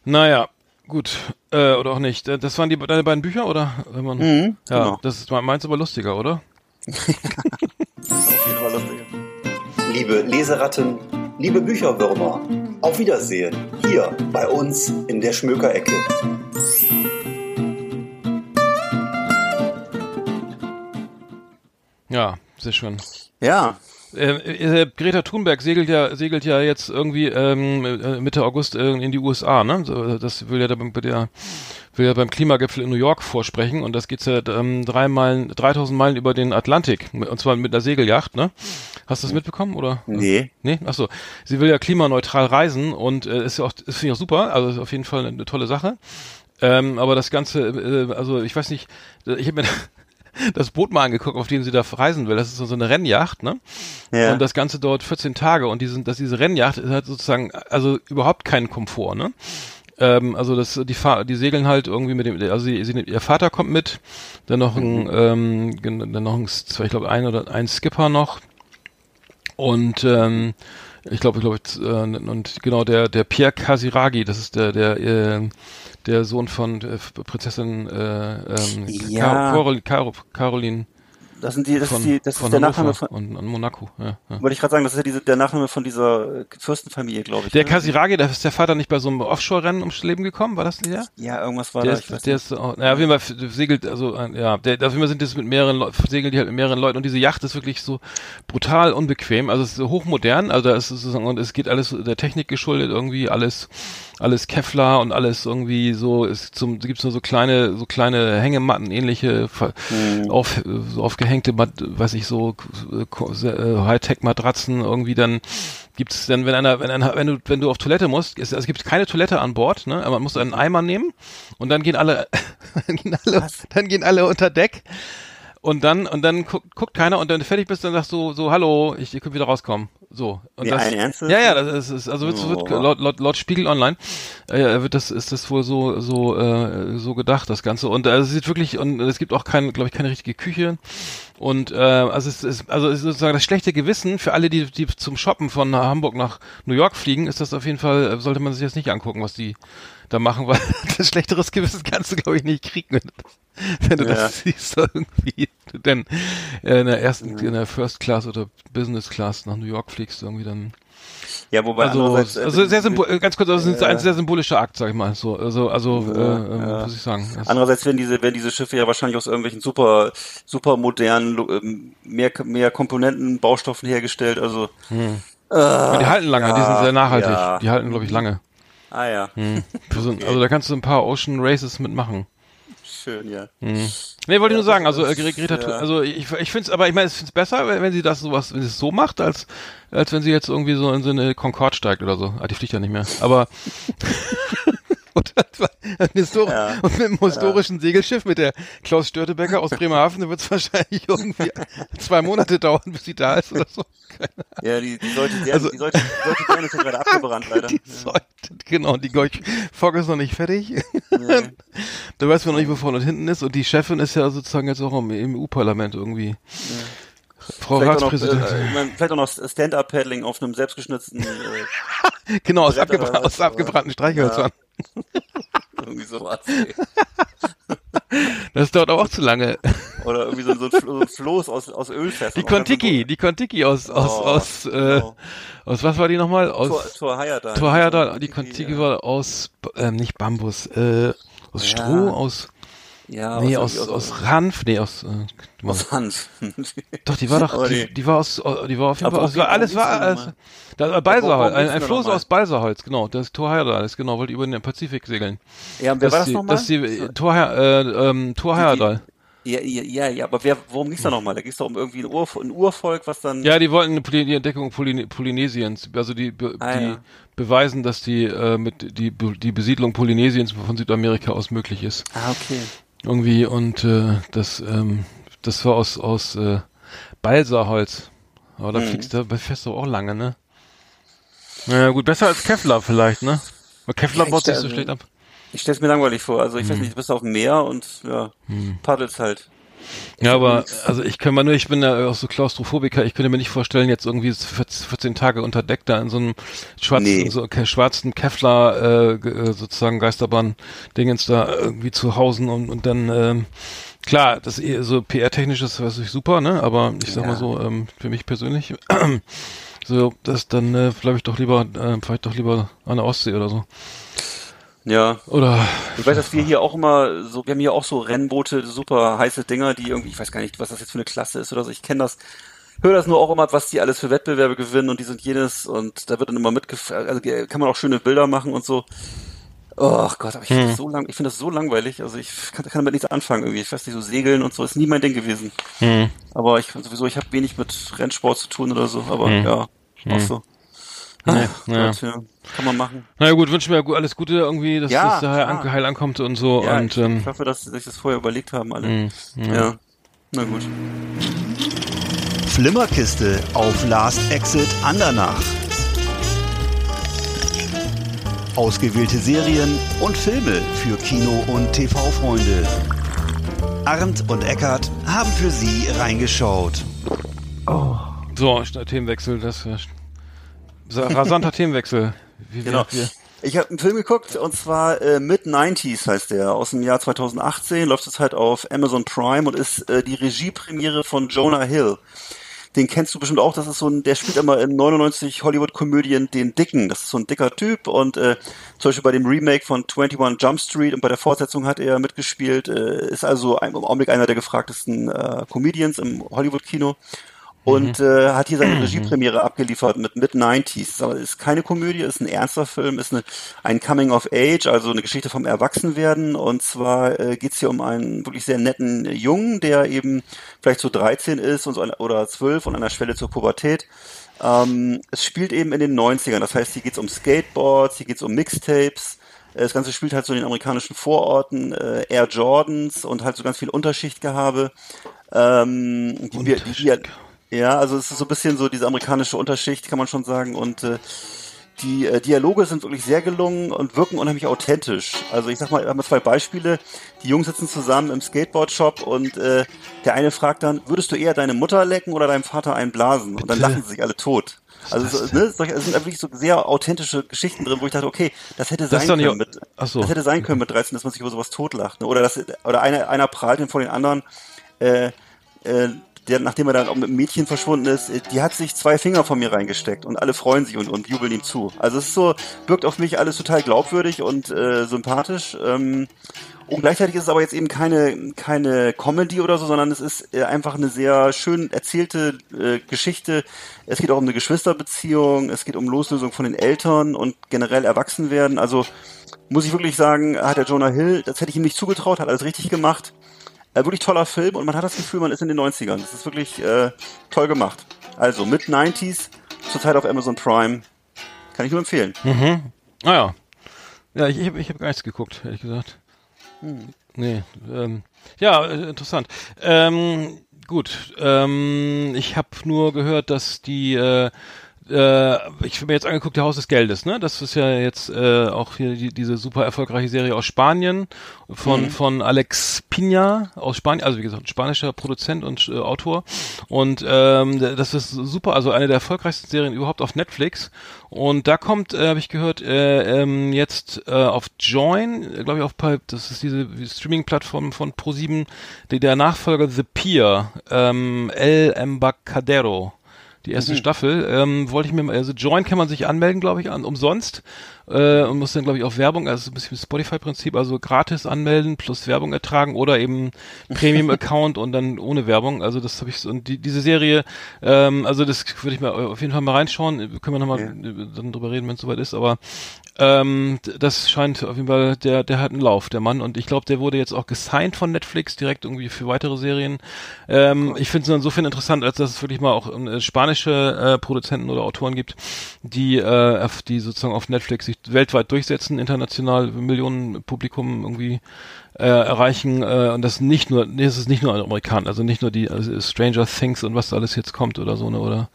naja, gut, äh, oder auch nicht. Äh, Das waren die deine beiden Bücher, oder? Wenn man, Mhm, ja, genau. das ist meins aber lustiger, oder? das ist auf jeden Fall lustig. Liebe Leseratten, liebe Bücherwürmer, auf Wiedersehen hier bei uns in der Schmökerecke. Ja, sehr schön. Ja, Äh, äh, Greta Thunberg segelt ja segelt ja jetzt irgendwie ähm, äh, Mitte August äh, in die USA, ne? Das will ja der, der will ja beim Klimagipfel in New York vorsprechen und das geht ja ähm, drei Meilen, 3000 Meilen über den Atlantik und zwar mit einer Segelyacht, ne? Hast du das mitbekommen oder? nee. Nee, ach so. Sie will ja klimaneutral reisen und äh, ist ja auch, das finde ich auch super, also ist auf jeden Fall eine, eine tolle Sache. Ähm, aber das Ganze, äh, also ich weiß nicht, ich habe mir das Boot mal angeguckt, auf dem sie da reisen will. Das ist so eine Rennjacht, ne? Ja. Und das Ganze dauert 14 Tage und diesen, dass diese Rennjacht hat sozusagen also überhaupt keinen Komfort, ne? Ähm, also das, die, Fahr die segeln halt irgendwie mit dem, also sie, sie, ihr Vater kommt mit, dann noch ein, ähm, gen- dann noch ein, zwei, ich glaube ein oder ein Skipper noch und ähm, ich glaube, ich glaube, äh, und genau der der Pierre Casiraghi, das ist der der äh, der Sohn von äh, Prinzessin äh, ähm, Ja. Carol, Carol, Caroline Das sind die, das von, ist die, das ist der Nachname von, und, und Monaco. Ja, ja. wollte ich gerade sagen, das ist ja diese, der Nachname von dieser äh, Fürstenfamilie, glaube ich. Der ne? Kasiragi, der ist der Vater nicht bei so einem Offshore-Rennen ums Leben gekommen, war das nicht der? Ja, irgendwas war Der da. ist, der ist, auch- naja, auf jeden Fall segelt, also, äh, ja, der, auf jeden Fall sind das mit mehreren Leuten, segeln die halt mit mehreren Leuten und diese Yacht ist wirklich so brutal unbequem, also es ist hochmodern, also da ist sozusagen, und es geht alles der Technik geschuldet, irgendwie alles, alles Kevlar und alles irgendwie so, es zum, gibt's nur so kleine, so kleine Hängematten, ähnliche, ver- auf, so aufgehängte, Mat- weiß ich, so, äh, Hightech-Matratzen irgendwie dann, gibt's dann, wenn einer, wenn einer, wenn du, wenn du auf Toilette musst, es, es gibt keine Toilette an Bord, ne, aber man muss einen Eimer nehmen und dann gehen alle, <laughs> dann gehen alle, dann gehen alle unter Deck und dann, und dann guckt, guckt keiner und dann fertig bist, dann sagst du so, hallo, ich, ihr könnt wieder rauskommen. So. Und Nee, das, ein Ernst? ja, ja, das ist, also wird, wird Oh. laut, laut, laut Spiegel Online äh, wird das ist das wohl so so äh, so gedacht das Ganze und äh, es sieht wirklich und es gibt auch kein glaube ich keine richtige Küche und äh, also es ist also es ist sozusagen das schlechte Gewissen für alle die die zum Shoppen von Hamburg nach New York fliegen ist das auf jeden Fall sollte man sich jetzt nicht angucken was die da machen weil <laughs> das schlechteres Gewissen kannst du glaube ich nicht kriegen wenn du das, wenn du Ja. das siehst irgendwie denn äh, in der ersten in der First Class oder Business Class nach New York fliegst irgendwie dann Ja, wobei also, äh, also sehr symbol, äh, ganz kurz, also es ist Ja. ein sehr symbolischer Akt, sag ich mal. So, also, also, äh, äh, ja. muss ich sagen. Das, Andererseits werden diese, werden diese Schiffe ja wahrscheinlich aus irgendwelchen super, super modernen, ähm, mehr, mehr Komponenten, Baustoffen hergestellt, also, aber die halten lange, die sind sehr nachhaltig. ja. Die halten, glaube ich, lange. Ah ja, Für so, Also da kannst du ein paar Ocean Races mitmachen. schön, ja. Nee, wollte ich nur sagen, also äh, Gre- Greta, ja. also ich, ich finde es, aber ich meine, ich finde es besser, wenn, wenn sie das sowas, wenn sie es so macht, als als wenn sie jetzt irgendwie so in so eine Concorde steigt oder so. Ah, die fliegt ja nicht mehr. Aber <laughs> <laughs> und, Ja. und mit einem historischen Segelschiff mit der Klaus Störtebecker aus Bremerhaven, da wird es wahrscheinlich irgendwie zwei Monate dauern, bis sie da ist oder so. Ja, die, die sollte, der, Also- die sollte, die sollte gerne ist ja gerade abgebrannt, <laughs> leider. Die sollte, genau, die Fogg ist noch nicht fertig. <laughs> da weiß man noch nicht, wo vorne und hinten ist. Und die Chefin ist ja sozusagen jetzt auch im, im EU-Parlament irgendwie. Frau Vielleicht auch noch, Ratspräsidentin. äh, ich mein, vielleicht auch noch Stand-Up-Paddling auf einem selbstgeschnitzten, äh, <laughs> genau, aus, abgebra aus abgebrannten Streichhölzern. <laughs> irgendwie sowas. ey. <laughs> Das dauert aber auch zu lange. Oder irgendwie so, so, ein Flo- so ein Floß aus, aus Ölfässern. Die Kontiki, die Kontiki aus, aus, Oh, aus, äh, genau. aus, was war die nochmal? Tor, Aus Tor Hayata. Tor Hayata, die Kontiki, Kontiki ja. war aus, ähm, nicht Bambus, äh, aus Ja. Stroh, aus, Ja, nee, aus, aus, aus Hanf, nee, aus, äh, aus Hanf. <laughs> Doch, die war doch, die, die- war aus, oh, die war auf jeden Fall aus, worum alles war, alles, da war Balsaholz, ein, ein Floß aus Balsaholz, genau, das Torheider, das genau, wollte über den Pazifik segeln. Ja, und wer war das nochmal? Das die, Torher, äh, ähm. Ja, ja, ja, ja, aber wer, worum ging's da nochmal? Da ging's doch um irgendwie ein, Ur, ein Urvolk, was dann. Ja, die wollten eine Poly- die Entdeckung Polyne Polynesiens, also die, be Ah, die ja. beweisen, dass die, äh, mit, die, die Besiedlung Polynesiens von Südamerika aus möglich ist. Ah, okay. Irgendwie, und, äh, das, ähm, das war aus, aus, äh, Balsaholz. Aber da Mhm. fliegst du, da fährst du auch lange, ne? Naja, gut, besser als Kevlar vielleicht, ne? Weil Kevlar Ja, baut sich so schlecht ab. Ich stell's mir langweilig vor. Also ich Hm. weiß nicht, du bist auf dem Meer und ja, paddelst halt. Ja, aber also ich kann mal nur, ich bin ja auch so Klaustrophobiker, ich könnte mir nicht vorstellen, jetzt irgendwie 14 Tage unter Deck da in so einem schwarzen, Nee. so ke- schwarzen Kevlar äh, äh, sozusagen Geisterbahn-Dingens da irgendwie zu hausen und, und dann ähm, klar, das eh so PR-technisch ist was ich super, ne? Aber ich sag Ja. mal so, ähm, für mich persönlich, <clears throat> so, das dann äh, bleibe ich doch lieber, äh, ich doch lieber an der Ostsee oder so. Ja. Oder Ich weiß, dass wir hier auch immer so, wir haben hier auch so Rennboote, super heiße Dinger, die irgendwie, ich weiß gar nicht, was das jetzt für eine Klasse ist oder so. Ich kenne das, höre das nur auch immer, was die alles für Wettbewerbe gewinnen und die sind jenes und da wird dann immer mitgefahren, also kann man auch schöne Bilder machen und so. Oh Gott, aber ich finde das so lang, ich finde das so langweilig. Also ich kann, kann damit nichts anfangen irgendwie. Ich weiß nicht, so segeln und so ist nie mein Ding gewesen. Aber ich sowieso, ich habe wenig mit Rennsport zu tun oder so. Aber ja, auch so. Nee, Ach, ja. Gott, ja. Kann man machen. naja gut, wünschen wir alles Gute irgendwie, dass Ja, das da heil, an, heil ankommt und so Ja, und ich, ähm, ich hoffe, dass sie sich das vorher überlegt haben alle. mh, Ja. Na gut. Flimmerkiste auf Last Exit Andernach. Ausgewählte Serien und Filme für Kino- und TV-Freunde. Arndt und Eckart haben für Sie reingeschaut. So, schnell Themenwechsel, das wäre rasanter Themenwechsel. Wie Genau. Ich habe einen Film geguckt und zwar äh, Mid-90s heißt der, aus dem Jahr 2018, läuft zurzeit auf Amazon Prime und ist äh, die Regiepremiere von Jonah Hill. Den kennst du bestimmt auch, das ist so ein, der spielt immer in 99 Hollywood-Komödien den Dicken. Das ist so ein dicker Typ und äh, zum Beispiel bei dem Remake von 21 Jump Street und bei der Fortsetzung hat er mitgespielt, äh, ist also ein, im Augenblick einer der gefragtesten äh, Comedians im Hollywood-Kino und äh, hat hier seine <clears throat> Regiepremiere abgeliefert mit Mid-90s. Aber ist keine Komödie, ist ein ernster Film, ist eine, ein Coming of Age, also eine Geschichte vom Erwachsenwerden. Und zwar äh, geht's hier um einen wirklich sehr netten Jungen, der eben vielleicht so 13 ist und so, oder 12 und an der Schwelle zur Pubertät. Ähm, es spielt eben in den 90ern, das heißt, hier geht's um Skateboards, hier geht's um Mixtapes. Äh, Das Ganze spielt halt so in den amerikanischen Vororten, äh, Air Jordans und halt so ganz viel Unterschichtgehabe. Ähm, die, wir- die, die, ja, also es ist so ein bisschen so diese amerikanische Unterschicht, kann man schon sagen. Und äh, die äh, Dialoge sind wirklich sehr gelungen und wirken unheimlich authentisch. Also ich sag mal, wir haben zwei Beispiele. Die Jungs sitzen zusammen im Skateboard-Shop und äh, der eine fragt dann, würdest du eher deine Mutter lecken oder deinem Vater einblasen? Und dann lachen sie sich alle tot. Also so, ne, solche, es sind wirklich so sehr authentische Geschichten drin, wo ich dachte, okay, das hätte Das sein ist doch nicht- können mit, so. das hätte sein können mit 13, dass man sich über sowas totlacht. Ne? Oder das, oder einer, einer prahlt ihn vor den anderen, äh, äh, der, nachdem er dann auch mit dem Mädchen verschwunden ist, äh, die hat sich zwei Finger von mir reingesteckt und alle freuen sich und, und jubeln ihm zu. Also es ist so, wirkt auf mich alles total glaubwürdig und äh, sympathisch. Ähm, und gleichzeitig ist es aber jetzt eben keine, keine Comedy oder so, sondern es ist äh, einfach eine sehr schön erzählte äh, Geschichte. Es geht auch um eine Geschwisterbeziehung, es geht um Loslösung von den Eltern und generell Erwachsenwerden. Also muss ich wirklich sagen, hat der Jonah Hill, das hätte ich ihm nicht zugetraut, hat alles richtig gemacht. Äh, wirklich toller Film und man hat das Gefühl, man ist in den 90ern. Das ist wirklich äh, toll gemacht. Also mit 90s, zurzeit auf Amazon Prime. Kann ich nur empfehlen. Ah ja. Ja, ich, ich habe gar nichts geguckt, ehrlich gesagt. Nee, ähm, ja, äh, interessant. Ähm, gut, ähm, ich habe nur gehört, dass die, äh, äh, ich habe mir jetzt angeguckt, der Haus des Geldes, ne? Das ist ja jetzt äh, auch hier die, diese super erfolgreiche Serie aus Spanien von von Alex Pina aus Spanien, also wie gesagt, spanischer Produzent und äh, Autor. Und ähm, das ist super, also eine der erfolgreichsten Serien überhaupt auf Netflix. Und da kommt, äh, habe ich gehört, äh, ähm, jetzt äh, auf Join, glaube ich, auf Pipe, das ist diese Streaming-Plattform von Pro7, die, der Nachfolger The Pier, ähm, El Embacadero. Die erste Staffel, ähm, wollte ich mir mal, also Join kann man sich anmelden, glaube ich, an, umsonst äh, und muss dann, glaube ich, auf Werbung, also ein bisschen Spotify-Prinzip, also gratis anmelden plus Werbung ertragen oder eben <laughs> Premium-Account und dann ohne Werbung. Also das habe ich so, und die, diese Serie, ähm, also das würde ich mal auf jeden Fall mal reinschauen. Können wir nochmal dann drüber reden, wenn es soweit ist, aber ähm, das scheint auf jeden Fall, der, der hat einen Lauf, der Mann. Und ich glaube, der wurde jetzt auch gesigned von Netflix direkt irgendwie für weitere Serien. Ähm, Ich finde es insofern interessant, als dass es wirklich mal auch äh, spanische äh, Produzenten oder Autoren gibt, die, äh, die sozusagen auf Netflix sich weltweit durchsetzen, international Millionen Publikum irgendwie äh, erreichen äh, und das nicht nur, nee, es ist nicht nur Amerikaner, also nicht nur die also Stranger Things und was da alles jetzt kommt oder so, ne, oder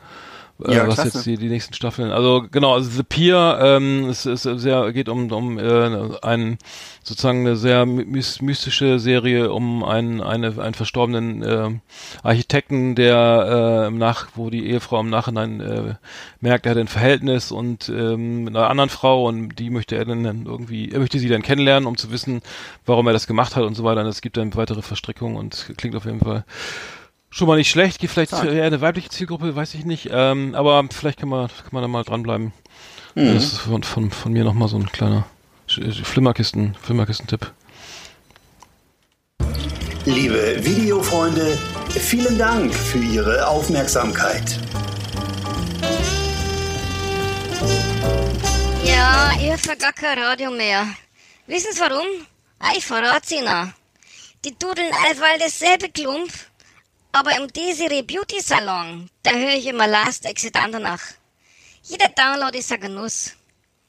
Ja, was klasse. jetzt die, die nächsten Staffeln. Also genau, also The Pier, ähm, es ist sehr geht um um äh, einen sozusagen eine sehr mys mystische Serie um einen eine einen verstorbenen äh, Architekten, der äh, im nach wo die Ehefrau im Nachhinein äh, merkt, er hat ein Verhältnis und ähm, mit einer anderen Frau und die möchte er dann irgendwie er möchte sie dann kennenlernen, um zu wissen, warum er das gemacht hat und so weiter. Und es gibt dann weitere Verstrickungen und klingt auf jeden Fall schon mal nicht schlecht. Geht vielleicht Stark. eher eine weibliche Zielgruppe, weiß ich nicht. Ähm, aber vielleicht kann man, kann man da mal dranbleiben. Das ist von, von, von mir nochmal so ein kleiner Flimmerkisten, Flimmerkisten-Tipp. Liebe Videofreunde, vielen Dank für Ihre Aufmerksamkeit. Ja, ich hab gar kein Radio mehr. Wissen Sie warum? Ich verrat's Ihnen. Die dudeln allweil dasselbe Klump, aber im Desiree Beauty Salon, da höre ich immer Last Exit Andernach. Jeder Download ist ein Genuss.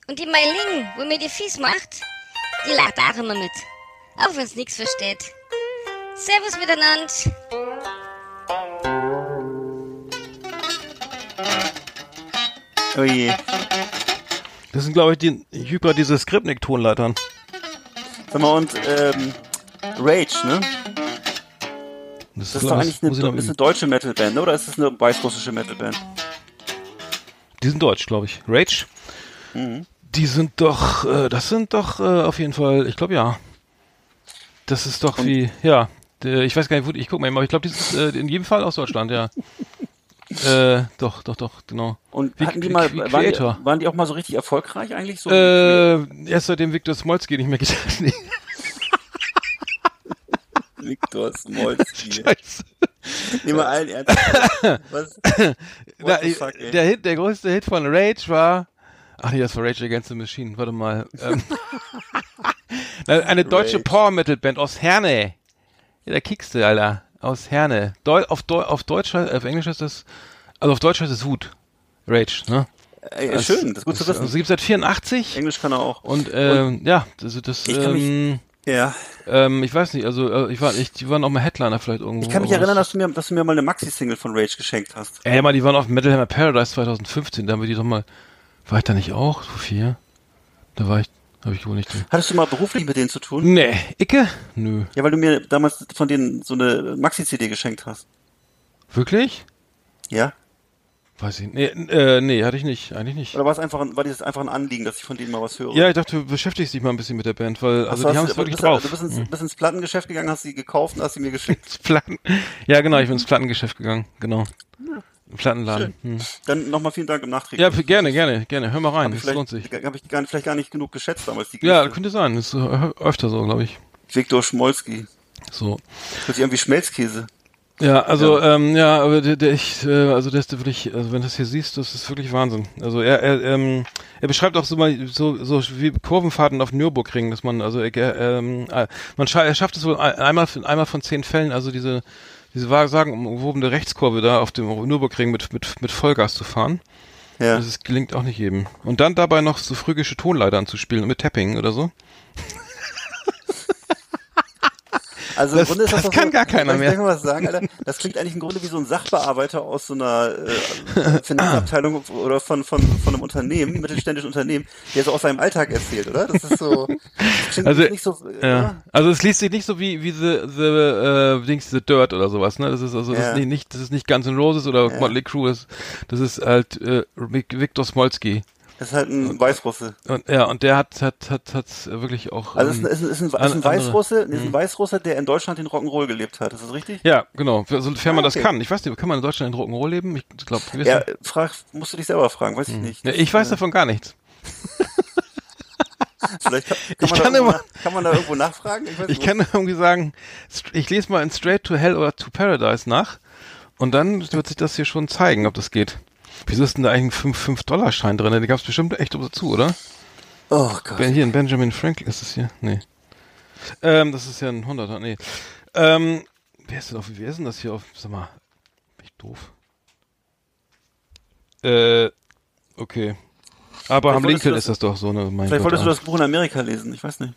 Und die Meiling, wo mir die Fies macht, die lacht auch immer mit. Auch wenn's nix versteht. Servus miteinander. Oh je. Das sind, glaube ich, die Hyper, diese Skripnik-Tonleitern. Sag mal, und ähm, Rage, ne? Das ist doch eigentlich eine, eine üben. deutsche Metalband, oder ist das eine weißrussische Metalband? Die sind deutsch, glaube ich. Rage? Die sind doch, äh, das sind doch äh, auf jeden Fall, ich glaube ja. Das ist doch wie, ja. Ich weiß gar nicht, wo, ich guck mal, eben, aber ich glaube, die sind äh, in jedem Fall aus Deutschland, ja. <laughs> äh, doch, doch, doch, genau. Und Wie- hatten die mal, waren die, waren die auch mal so richtig erfolgreich eigentlich? So Äh, erst seitdem Viktor Smolski nicht mehr <laughs> nee, Viktor Smolski. <laughs> Scheiße. Nehmen wir allen ernst. Was? <laughs> Na, fuck, der, Hit, der größte Hit von Rage war. Ach nee, das war Rage Against the Machine. Warte mal. Ähm, <laughs> eine deutsche Rage. Power Metal Band aus Herne. Ja, der kickste, Alter. Aus Herne. Deu auf, Deu auf Deutsch, auf Englisch heißt das, also auf Deutsch heißt es Wut. Rage, ne? Ey, äh, schön, das ist gut zu Also wissen. gibt's seit 84 Englisch kann er auch. und, ähm, ja, das, das Ich ähm, Ja. ähm, ich weiß nicht, also äh, ich war, ich, die waren auch mal Headliner vielleicht irgendwo. Ich kann mich erinnern, das- dass du mir, dass du mir mal eine Maxi-Single von Rage geschenkt hast. Ey, mal, die waren auf Metal Hammer Paradise 2015, da haben wir die doch mal, war ich da nicht auch, Sophia? Da war ich, habe ich wohl nicht. Hattest du mal beruflich mit denen zu tun? Nee, Icke? Nö. Ja, weil du mir damals von denen so eine Maxi-CD geschenkt hast. Wirklich? Ja? Weiß ich Nee, äh, nee, hatte ich nicht, eigentlich nicht. Oder war es einfach, ein, war dieses einfach ein Anliegen, dass ich von denen mal was höre? Ja, ich dachte, du beschäftigst dich mal ein bisschen mit der Band, weil, also Ach so, die haben es du- wirklich bist, drauf. Du bist ins, Mhm. bist ins Plattengeschäft gegangen, hast sie gekauft und hast sie mir geschickt. Ins Platten. Ja, genau, ich bin ins Plattengeschäft gegangen, genau. Im Plattenladen. Hm. Dann nochmal vielen Dank im Nachträgen. Ja, gerne, gerne, gerne. Hör mal rein, das lohnt sich. habe ich gar, vielleicht gar nicht genug geschätzt damals. Die Ja, könnte sein. Das ist äh, öfter so, glaube ich. Viktor Schmolski. So. Hört sich irgendwie Schmelzkäse. Ja, also ja, ähm, ja aber der, der ich, äh, also der ist wirklich, also wenn du das hier siehst, das ist wirklich Wahnsinn. Also er, er, ähm, er beschreibt auch so mal so, so wie Kurvenfahrten auf Nürburgring, dass man, also er, ähm, äh, man scha er schafft es wohl ein- einmal, einmal von zehn Fällen, also diese diese sagenumwobene Rechtskurve da auf dem Nürburgring mit mit mit Vollgas zu fahren. Ja. Das ist, gelingt auch nicht jedem. Und dann dabei noch so phrygische Tonleitern zu spielen mit Tapping oder so. <laughs> Also Das- im Grunde ist das, das kann so, gar keiner mehr. mal was sagen, Alter? Das klingt eigentlich im Grunde wie so ein Sachbearbeiter aus so einer äh, Finanzabteilung oder von, von, von einem Unternehmen, mittelständischen Unternehmen, der so aus seinem Alltag erzählt, oder? Das ist so, das Also, nicht so, äh, Ja. Also es liest sich nicht so wie wie the the äh, Dings the Dirt oder sowas, ne? Das ist also das Ja. ist nicht, nicht das ist nicht Guns N' Roses oder Ja. Motley Crue, das, das ist halt äh, Vic- Viktor Smolski. Das ist halt ein Weißrusse. Und ja, und der hat hat hat hat wirklich auch Also es ist, ähm, ein- ist, ein- ist, ein, ist ein andere- Weißrusse, ist ein Mhm. Weißrusse, der in Deutschland den Rock'n'Roll gelebt hat. Ist das richtig? Ja, genau, sofern man Ah, das okay. kann. Ich weiß nicht, kann man in Deutschland in Rock'n'Roll leben? Ich glaube, Ja, äh, frag, musst du dich selber fragen, weiß ich nicht. ja, ich weiß davon gar nichts. <laughs> Vielleicht kann, kann, Ich man, kann da irgendwo, immer- nach- kann man da irgendwo nachfragen? Ich, Ich kann irgendwie sagen, ich lese mal in Straight to Hell oder to Paradise nach und dann wird sich das hier schon zeigen, ob das geht. Wieso ist denn da eigentlich ein 5-Dollar-Schein drin? Den gab es bestimmt echt dazu, oder? Oh Gott. Ben, hier, ein Benjamin Franklin ist das hier? Nee. Ähm, das ist ja ein 100er, nee. Ähm, wer ist denn auf, wer ist denn das hier auf, sag mal, bin ich doof? Äh, okay. Wolltest du Lincoln das- ist das doch so, ne? Mein Vielleicht Gott, wolltest du das Buch in Amerika lesen, ich weiß nicht.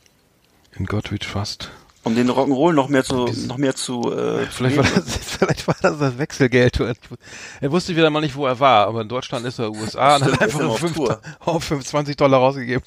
In God We Trust. Um den Rock'n'Roll noch mehr zu, noch mehr zu, äh, <laughs> Vielleicht war, das, <laughs> vielleicht war das das Wechselgeld. Er wusste wieder mal nicht, wo er war, aber in Deutschland ist er USA <laughs> und hat einfach auf fünf, Tour. auf 25 Dollar rausgegeben.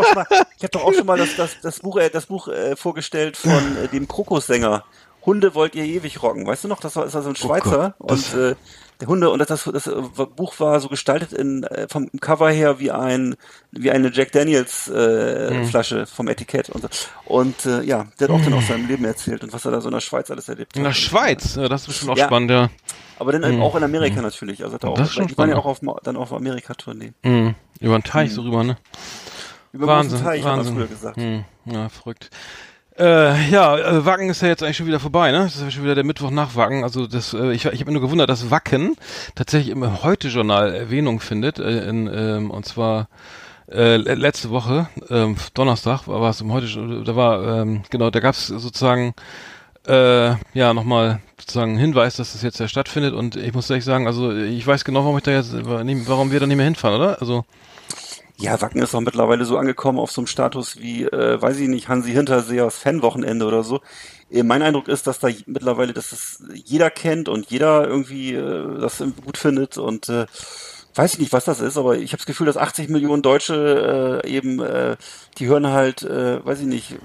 Ich habe doch auch schon mal, ich hab doch auch schon mal das, das, das Buch, äh, das Buch äh, vorgestellt von äh, dem Krokussänger. Hunde wollt ihr ewig rocken. Weißt du noch? Das war, das war so ein Schweizer Oh Gott, und äh, der Hunde und das, das, das äh, Buch war so gestaltet in äh, vom Cover her wie ein wie eine Jack Daniels äh, Hm. Flasche vom Etikett und so. Und äh, ja, der hat auch dann aus seinem Leben erzählt und was er da so in der Schweiz alles erlebt hat. In der Schweiz, ja, das ist bestimmt auch Ja. spannend, ja. Aber dann Hm. auch in Amerika natürlich. Also hat er auch, Das ist schon die waren ja auch auf, dann auf Amerika-Tournee. Mhm. Über den Teich so rüber, ne? Über Wahnsinn, Teich, Wahnsinn. früher gesagt. Hm. Ja, verrückt. Äh, ja, äh, Wacken ist ja jetzt eigentlich schon wieder vorbei, ne? Das ist ja schon wieder der Mittwoch nach Wacken. Also das, äh, ich, ich habe mir nur gewundert, dass Wacken tatsächlich im Heute-Journal Erwähnung findet. Äh, in, ähm, und zwar äh, le- letzte Woche, ähm, Donnerstag, war es im Heute, da war, ähm, genau, da gab es sozusagen äh, ja, nochmal sozusagen einen Hinweis, dass das jetzt ja stattfindet und ich muss ehrlich sagen, also ich weiß genau, warum ich da jetzt, warum wir da nicht mehr hinfahren, oder? Also, Ja, Wacken ist doch mittlerweile so angekommen auf so einem Status wie, äh, weiß ich nicht, Hansi Hintersehers Fanwochenende oder so. Äh, mein Eindruck ist, dass da mittlerweile, dass das jeder kennt und jeder irgendwie äh, das gut findet und äh, weiß ich nicht, was das ist, aber ich habe das Gefühl, dass 80 Millionen Deutsche äh, eben, äh, die hören halt, äh, weiß ich nicht,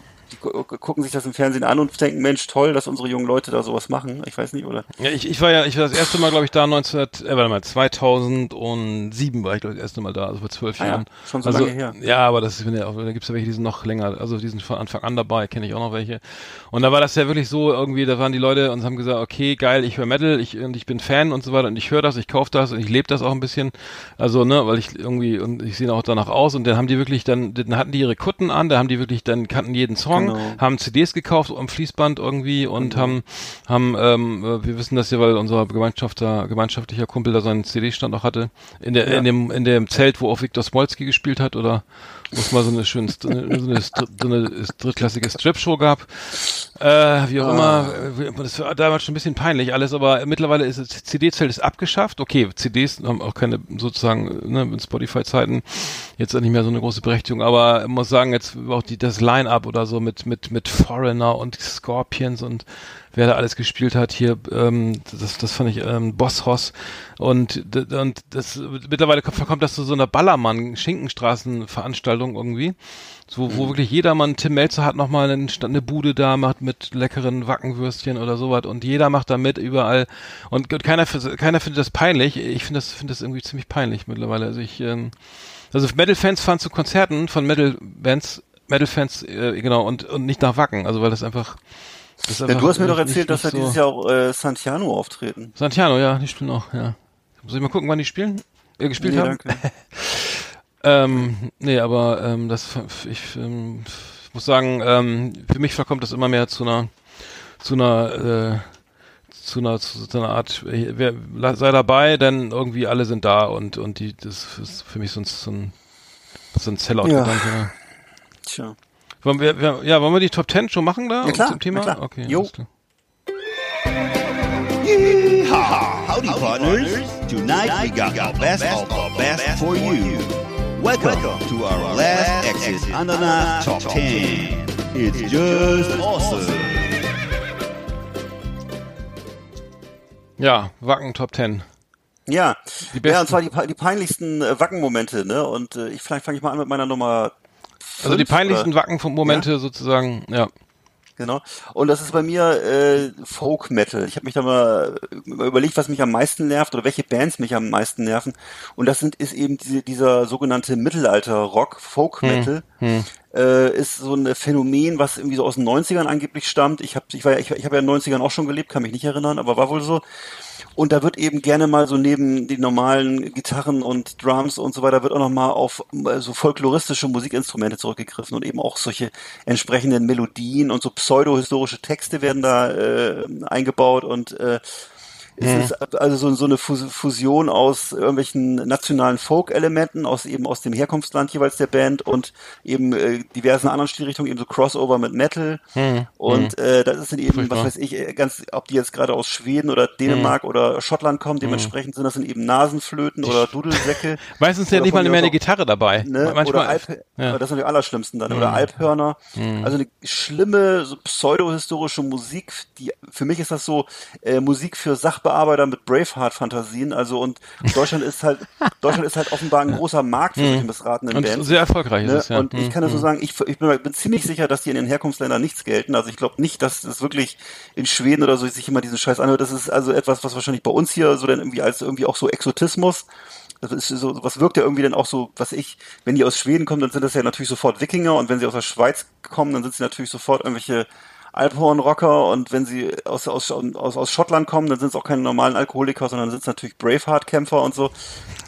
gucken sich das im Fernsehen an und denken, Mensch, toll, dass unsere jungen Leute da sowas machen. Ich weiß nicht, oder? Ja, ich, ich war ja, ich war das erste Mal, glaube ich, da 19, äh, warte mal, 2007 war ich, glaube ich, das erste Mal da, also vor zwölf Ah ja, Jahren. schon so also, lange her. Ja, aber das ist, wenn ja auch, da gibt's ja welche, die sind noch länger, also die sind von Anfang an dabei, kenne ich auch noch welche. Und da war das ja wirklich so, irgendwie, da waren die Leute und haben gesagt, okay, geil, ich höre Metal, ich, und ich bin Fan und so weiter und ich höre das, ich kaufe das und ich lebe das auch ein bisschen. Also, ne, weil ich irgendwie, und ich sehe auch danach aus und dann haben die wirklich dann, dann hatten die ihre Kutten an, da haben die wirklich, dann kannten jeden Song, Genau. haben CDs gekauft am Fließband irgendwie und haben, haben, ähm, äh, wir wissen das ja, weil unser Gemeinschafter, gemeinschaftlicher Kumpel da seinen CD-Stand auch hatte, in der, Ja. in dem, in dem Zelt, wo auch Viktor Smolski gespielt hat oder wo es mal so eine schöne, so eine, so eine, drittklassige Strip-Show gab. Äh, wie auch Ah. immer, äh, das war damals schon ein bisschen peinlich alles, aber mittlerweile ist das CD-Zelt ist abgeschafft. Okay, CDs haben auch keine sozusagen ne, in Spotify-Zeiten jetzt nicht mehr so eine große Berechtigung, aber muss sagen, jetzt auch die, das Line-Up oder so mit, mit, mit Foreigner und Scorpions und wer da alles gespielt hat hier, ähm, das, das fand ich ähm, Boss Hoss. Und, und das mittlerweile kommt, kommt das zu so einer Ballermann-Schinkenstraßen-Veranstaltung irgendwie, so, wo wirklich jedermann, Tim Melzer hat nochmal eine, eine Bude da, macht mit leckeren Wackenwürstchen oder sowas und jeder macht da mit überall. Und keiner, keiner findet das peinlich, ich finde das, finde das irgendwie ziemlich peinlich mittlerweile, also ich, ähm, also Metal-Fans fahren zu Konzerten von Metal-Bands, Metal-Fans, äh, genau, und, und nicht nach Wacken, also weil das einfach, Ja, du hast mir doch erzählt, dass da so- dieses Jahr auch äh, Santiano auftreten. Santiano, ja, die spielen auch, ja. Muss ich mal gucken, wann die spielen? Äh, gespielt Nee, haben? danke. <laughs> Ähm, nee, aber ähm, das ich ähm, muss sagen, ähm, für mich verkommt das immer mehr zu einer zu einer äh, zu einer zu so einer Art äh, wer, sei dabei, denn irgendwie alle sind da und und die das ist für mich so ein so ein, so ein Sellout-Gedanke. ne? Tja. Wollen wir, wir, ja, wollen wir die Top Ten schon machen da Ja, klar, zum Thema? klar. Okay, Jo. alles klar. Yeehaw! Howdy, partners. Tonight we got the best of the best for you. Welcome to our last exit Ananas Top 10. It's just awesome. Ja, Wacken Top Ten. Ja, Die besten. ja, und zwar die, die peinlichsten äh, Wacken-Momente, ne? Und äh, ich vielleicht fange ich mal an mit meiner Nummer. Also die peinlichsten? Wacken-Momente sozusagen, ja. Genau. Und das ist bei mir äh, Folk Metal. Ich habe mich da mal überlegt, was mich am meisten nervt oder welche Bands mich am meisten nerven. Und das sind ist eben diese, dieser sogenannte Mittelalter-Rock, Folk Metal. Äh, ist so ein Phänomen, was irgendwie so aus den 90ern angeblich stammt. Ich habe ich war ja- ich, ich habe ja in den 90ern auch schon gelebt, kann mich nicht erinnern, aber war wohl so. Und da wird eben gerne mal so neben den normalen Gitarren und Drums und so weiter wird auch noch mal auf äh, so folkloristische Musikinstrumente zurückgegriffen und eben auch solche entsprechenden Melodien und so pseudohistorische Texte werden da äh, eingebaut und äh, es ist also so, so eine Fus- Fusion aus irgendwelchen nationalen Folk-Elementen, aus eben aus dem Herkunftsland jeweils der Band und eben äh, diversen anderen Stilrichtungen, eben so Crossover mit Metal. Und äh, das ist dann eben, Furchtbar. was weiß ich, äh, ganz, ob die jetzt gerade aus Schweden oder Dänemark oder Schottland kommen, dementsprechend sind das dann eben Nasenflöten oder Dudelsäcke. <laughs> Meistens ja Oder nicht mal mehr eine Gitarre dabei. Ne? Manchmal, oder Alp, ja. das sind die allerschlimmsten dann. Oder Alphörner. Also eine schlimme, so pseudohistorische Musik, die für mich ist das so äh, Musik für Sachbearbeiter mit Braveheart-Fantasien. Also und Deutschland ist halt, <laughs> Deutschland ist halt offenbar ein großer Markt für solche missratenen Und Bands. sehr erfolgreich ist Ne? es, ja. Und ich kann das so sagen, ich, ich bin, bin ziemlich sicher, dass die in den Herkunftsländern nichts gelten. Also ich glaube nicht, dass es wirklich in Schweden oder so sich immer diesen Scheiß anhört. Das ist also etwas, was wahrscheinlich bei uns hier so dann irgendwie als irgendwie auch so Exotismus. Das ist so, was wirkt ja irgendwie dann auch so, was ich, wenn die aus Schweden kommen, dann sind das ja natürlich sofort Wikinger und wenn sie aus der Schweiz kommen, dann sind sie natürlich sofort irgendwelche Alphorn-Rocker und wenn sie aus, aus, aus, aus Schottland kommen, dann sind es auch keine normalen Alkoholiker, sondern sind es natürlich Braveheart-Kämpfer und so.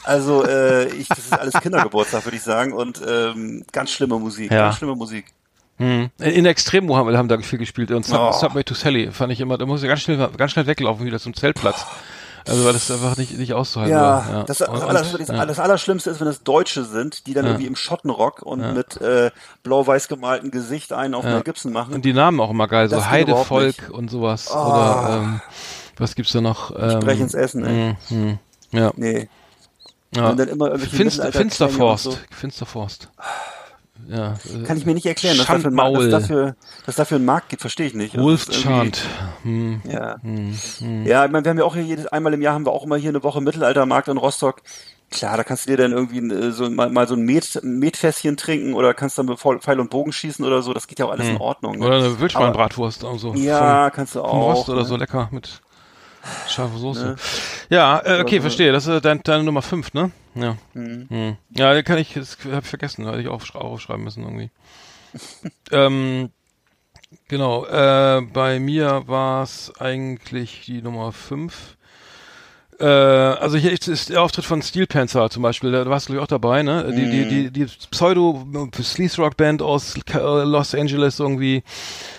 Also äh, ich, das ist alles Kindergeburtstag, würde ich sagen. Und ähm, ganz schlimme Musik, Ja. ganz schlimme Musik. Hm. In Extremo haben wir haben da viel gespielt und Sub, Oh. Subway to Sally fand ich immer, da muss ich ganz schnell, ganz schnell weglaufen wieder zum Zeltplatz. Also weil das einfach nicht, nicht auszuhalten Ja, war. Das, Und- das, und- Aller, das, ja. das Allerschlimmste ist, wenn es Deutsche sind, die dann Ja. irgendwie im Schottenrock und mit äh, blau-weiß gemalten Gesicht einen auf Ja. Mel Gibson machen. Und die Namen auch immer geil, so Das Heidevolk und sowas. Oh. Oder ähm, was gibt's da noch? Ähm, Sprechens Essen, ey. mh, mh, ja. Nee. ja. Und dann immer irgendwelche Finster, Mittelalter- Finsterforst. so. Finsterforst. Ja. Kann ich mir nicht erklären, dass dafür, ein Markt- Schandmaul. dass, dafür, dass dafür ein Markt gibt, verstehe ich nicht. Das Wolf Chant. Hm. Ja. Hm. Hm. Ja, ich meine, wir haben ja auch hier jedes einmal im Jahr haben wir auch immer hier eine Woche Mittelaltermarkt in Rostock. Klar, da kannst du dir dann irgendwie äh, so mal, mal so ein Met, Metfässchen trinken oder kannst dann mit Pfeil und Bogen schießen oder so. Das geht ja auch alles in Ordnung. Ne? Oder eine Wildschweinbratwurst und so. Ja, kannst du vom, auch, Vom Rost oder ne? so lecker mit scharfer Soße. Ja, äh, okay, verstehe. Das ist dein, deine Nummer 5, ne? Ja. Mhm. Ja, den kann ich, das habe ich vergessen, hätte ich auch aufsch- aufschreiben müssen irgendwie. <laughs> ähm, genau, äh, bei mir war es eigentlich die Nummer 5. Äh, also hier ist, der Auftritt von Steel Panther zum Beispiel, da warst du glaub ich auch dabei, ne? Die, die, die, die Pseudo Sleaze Rock Band aus äh, Los Angeles irgendwie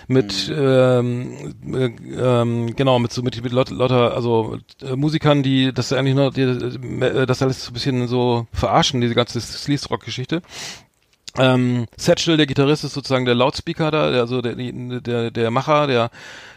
mit ähm, äh, ähm, genau mit so mit, mit Leute also äh, Musikern, die das eigentlich nur die, äh, das alles so ein bisschen so verarschen, diese ganze Sleaze Rock Geschichte. Ähm, Satchel, der Gitarrist, ist sozusagen der Lautspeaker da, der, also der, der, der Macher, der,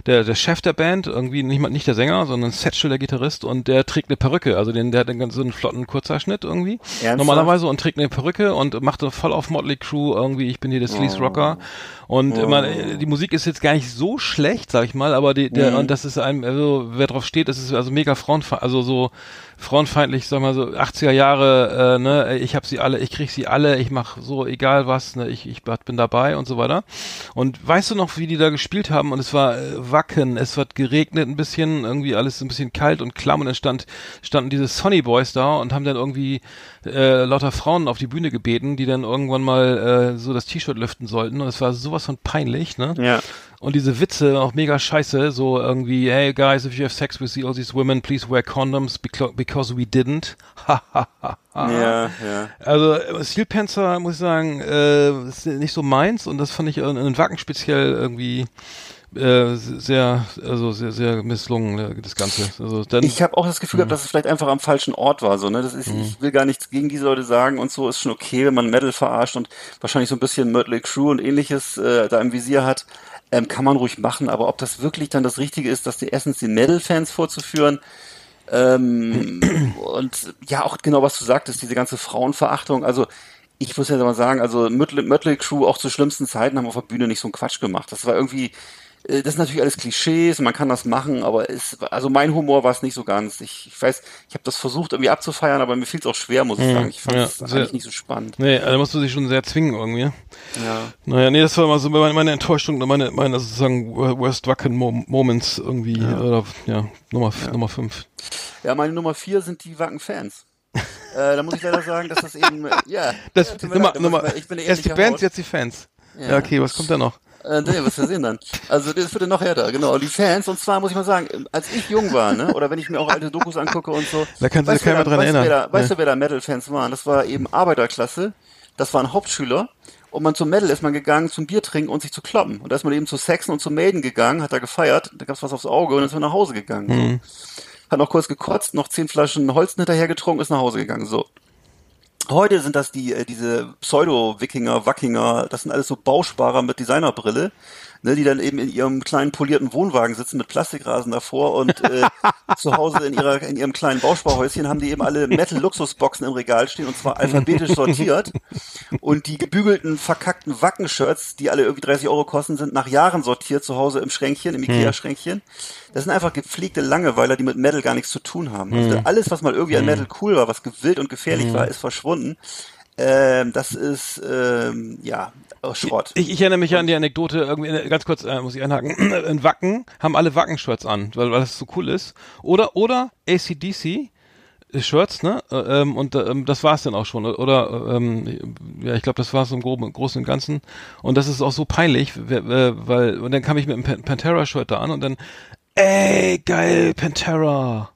der, der Chef der Band, irgendwie nicht mal, nicht der Sänger, sondern Satchel, der Gitarrist, und der trägt eine Perücke, also den, der hat einen ganz so einen flotten Kurzhaarschnitt irgendwie. Ernsthaft? Normalerweise und trägt eine Perücke und macht voll auf Motley Crew irgendwie, ich bin hier der Sleaze Rocker. Und man, äh, die Musik ist jetzt gar nicht so schlecht, sag ich mal, aber die, der, und das ist ein, also wer drauf steht, das ist also mega frauenfeindlich, also so frauenfeindlich, sag mal so 80er Jahre, äh, ne, ich hab sie alle, ich krieg sie alle, ich mach so egal was, ne, ich, ich bin dabei und so weiter. Und weißt du noch, wie die da gespielt haben? Und es war äh, Wacken, es hat geregnet ein bisschen, irgendwie alles ein bisschen kalt und klamm und dann stand, standen diese Sonny Boys da und haben dann irgendwie äh, lauter Frauen auf die Bühne gebeten, die dann irgendwann mal äh, so das T-Shirt lüften sollten. Und es war sowas von peinlich, ne? Ja. Und diese Witze auch mega scheiße, so irgendwie, hey guys, if you have sex with all these women, please wear condoms becau- because we didn't. <laughs> Ha, ha, ha, ha. Ja, ja. Also äh, Steel Panther, muss ich sagen, äh, ist nicht so meins und das fand ich in, in Wacken speziell irgendwie äh, sehr, also sehr, sehr misslungen, äh, das Ganze. Also dann, Ich habe auch das Gefühl gehabt, dass es vielleicht einfach am falschen Ort war. So, ne? das ist, Ich will gar nichts gegen diese Leute sagen und so ist schon okay, wenn man Metal verarscht und wahrscheinlich so ein bisschen Mötley Crew und ähnliches äh, da im Visier hat. Ähm, kann man ruhig machen, aber ob das wirklich dann das Richtige ist, dass die erstens den Metal-Fans vorzuführen ähm, <clears throat> und ja, auch genau was du sagtest, diese ganze Frauenverachtung. Also ich muss ja mal sagen, also Mötley, Mötley Crew auch zu schlimmsten Zeiten haben auf der Bühne nicht so einen Quatsch gemacht. Das war irgendwie, das sind natürlich alles Klischees, man kann das machen, aber es, also mein Humor war es nicht so ganz. Ich, ich weiß, ich habe das versucht irgendwie abzufeiern, aber mir fiel es auch schwer, muss ich sagen. Ich fand ja, es sehr- eigentlich nicht so spannend. nee, da musst du dich schon sehr zwingen irgendwie. Ja. Naja, nee, das war immer so meine, meine Enttäuschung, meine, meine sozusagen Worst Wacken Mo Moments irgendwie, oder, ja, Nummer, Nummer 5. ja, meine Nummer vier sind die Wacken-Fans. äh, da muss ich leider sagen, dass das eben, äh, <laughs> ja. Das, ja, Nummer, Nummer, ich mal- bin erst die Haut. jetzt die Fans. Ja, okay, was kommt da noch? Äh, nee, was wir sehen dann. Also das wird dann noch härter, genau. Die Fans, und zwar muss ich mal sagen, als ich jung war, ne, oder wenn ich mir auch alte Dokus angucke und so. Da kann sich ja keiner dran weißt du, erinnern. Wer da, weißt Ja. du, wer da Metal-Fans waren? Das war eben Arbeiterklasse, das waren Hauptschüler. Und man zum Metal ist man gegangen zum Bier trinken und sich zu kloppen. Und da ist man eben zu Saxon und zu Maiden gegangen, hat da gefeiert, da gab's was aufs Auge und dann ist man nach Hause gegangen. Mhm. So. Hat noch kurz gekotzt, noch zehn Flaschen Holzen hinterher getrunken, ist nach Hause gegangen. So. Heute sind das die, äh, diese Pseudo-Wikinger, Wackinger, das sind alles so Bausparer mit Designerbrille, ne, die dann eben in ihrem kleinen polierten Wohnwagen sitzen mit Plastikrasen davor und äh, <laughs> zu Hause in ihrer in ihrem kleinen Bausparhäuschen haben die eben alle Metal-Luxusboxen im Regal stehen und zwar <laughs> alphabetisch sortiert und die gebügelten, verkackten Wacken-Shirts, die alle irgendwie 30 Euro kosten, sind nach Jahren sortiert zu Hause im Schränkchen, im Ikea-Schränkchen. Das sind einfach gepflegte Langeweiler, die mit Metal gar nichts zu tun haben. Also alles, was mal irgendwie an Metal cool war, was gewillt und gefährlich war, ist verschwunden. Ähm, das ist ähm, ja Schrott. Ich, ich erinnere mich an die Anekdote, irgendwie, äh, ganz kurz, äh, muss ich einhaken, <clears throat> in Wacken haben alle Wacken-Shirts an, weil, weil das so cool ist. Oder, oder ACDC, äh, Shirts, ne? Äh, Ähm, und ähm, das war's dann auch schon. Oder ähm, ja, ich glaube, das war's im Groben, Großen und Ganzen. Und das ist auch so peinlich, weil und dann kam ich mit einem Pan- Pantera-Shirt da an und dann, ey, geil, Pantera.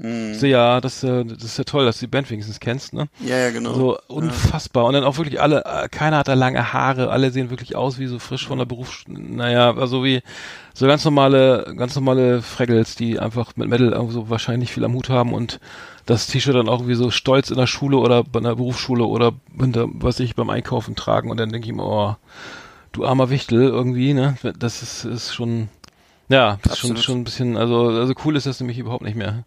So, ja, das, äh, das ist ja toll, dass du die Band wenigstens kennst, ne? Ja, ja, genau. So unfassbar. Und dann auch wirklich alle, äh, keiner hat da lange Haare, alle sehen wirklich aus wie so frisch von der Berufs... Naja, also wie so ganz normale, ganz normale Fraggles, die einfach mit Metal irgendwo so wahrscheinlich viel am Hut haben und das T-Shirt dann auch wie so stolz in der Schule oder bei einer Berufsschule oder hinter, was ich, beim Einkaufen tragen und dann denke ich mir, oh, du armer Wichtel irgendwie, ne? Das ist, ist schon, ja, das ist schon, schon ein bisschen, also, also cool ist das nämlich überhaupt nicht mehr.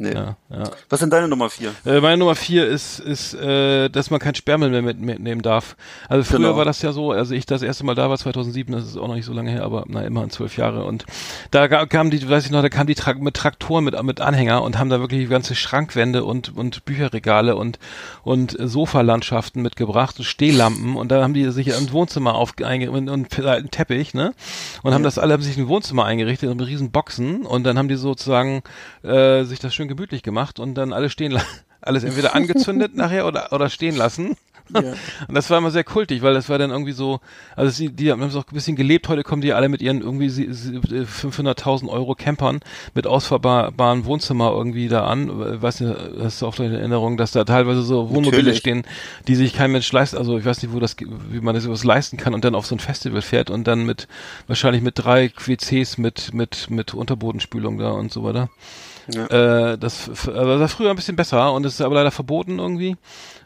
Nee. Ja, ja. Was sind deine Nummer vier? Äh, meine Nummer vier ist, ist äh, dass man kein Sperrmüll mehr mit, mitnehmen darf. Also früher Genau. war das ja so, also ich das erste Mal da war, 2007, das ist auch noch nicht so lange her, aber na immerhin zwölf Jahre. Und da kamen die, weiß ich noch, da kamen die Tra mit Traktoren mit, mit Anhänger und haben da wirklich ganze Schrankwände und, und Bücherregale und, und Sofalandschaften mitgebracht und Stehlampen und da haben die sich im Wohnzimmer auf einge und, und einen Teppich, ne? Und haben das alle, haben sich ein Wohnzimmer eingerichtet mit riesen Boxen und dann haben die sozusagen äh, sich das schön gemütlich gemacht und dann alles stehen lassen. <laughs> Alles entweder angezündet <laughs> nachher oder, oder stehen lassen. <laughs> Und das war immer sehr kultig, weil das war dann irgendwie so, also sie, die haben es auch ein bisschen gelebt. Heute kommen die alle mit ihren irgendwie sie- sie- äh, 500.000 Euro Campern mit ausfahrbaren Wohnzimmer irgendwie da an. Äh, Weiß nicht, hast du auch in Erinnerung, dass da teilweise so Wohnmobile Natürlich. stehen, die sich kein Mensch leistet. Also ich weiß nicht, wo das, wie man das sowas leisten kann und dann auf so ein Festival fährt und dann mit wahrscheinlich mit drei WCs mit mit mit Unterbodenspülung da und so weiter. Äh, das war früher ein bisschen besser und es ist aber leider verboten irgendwie,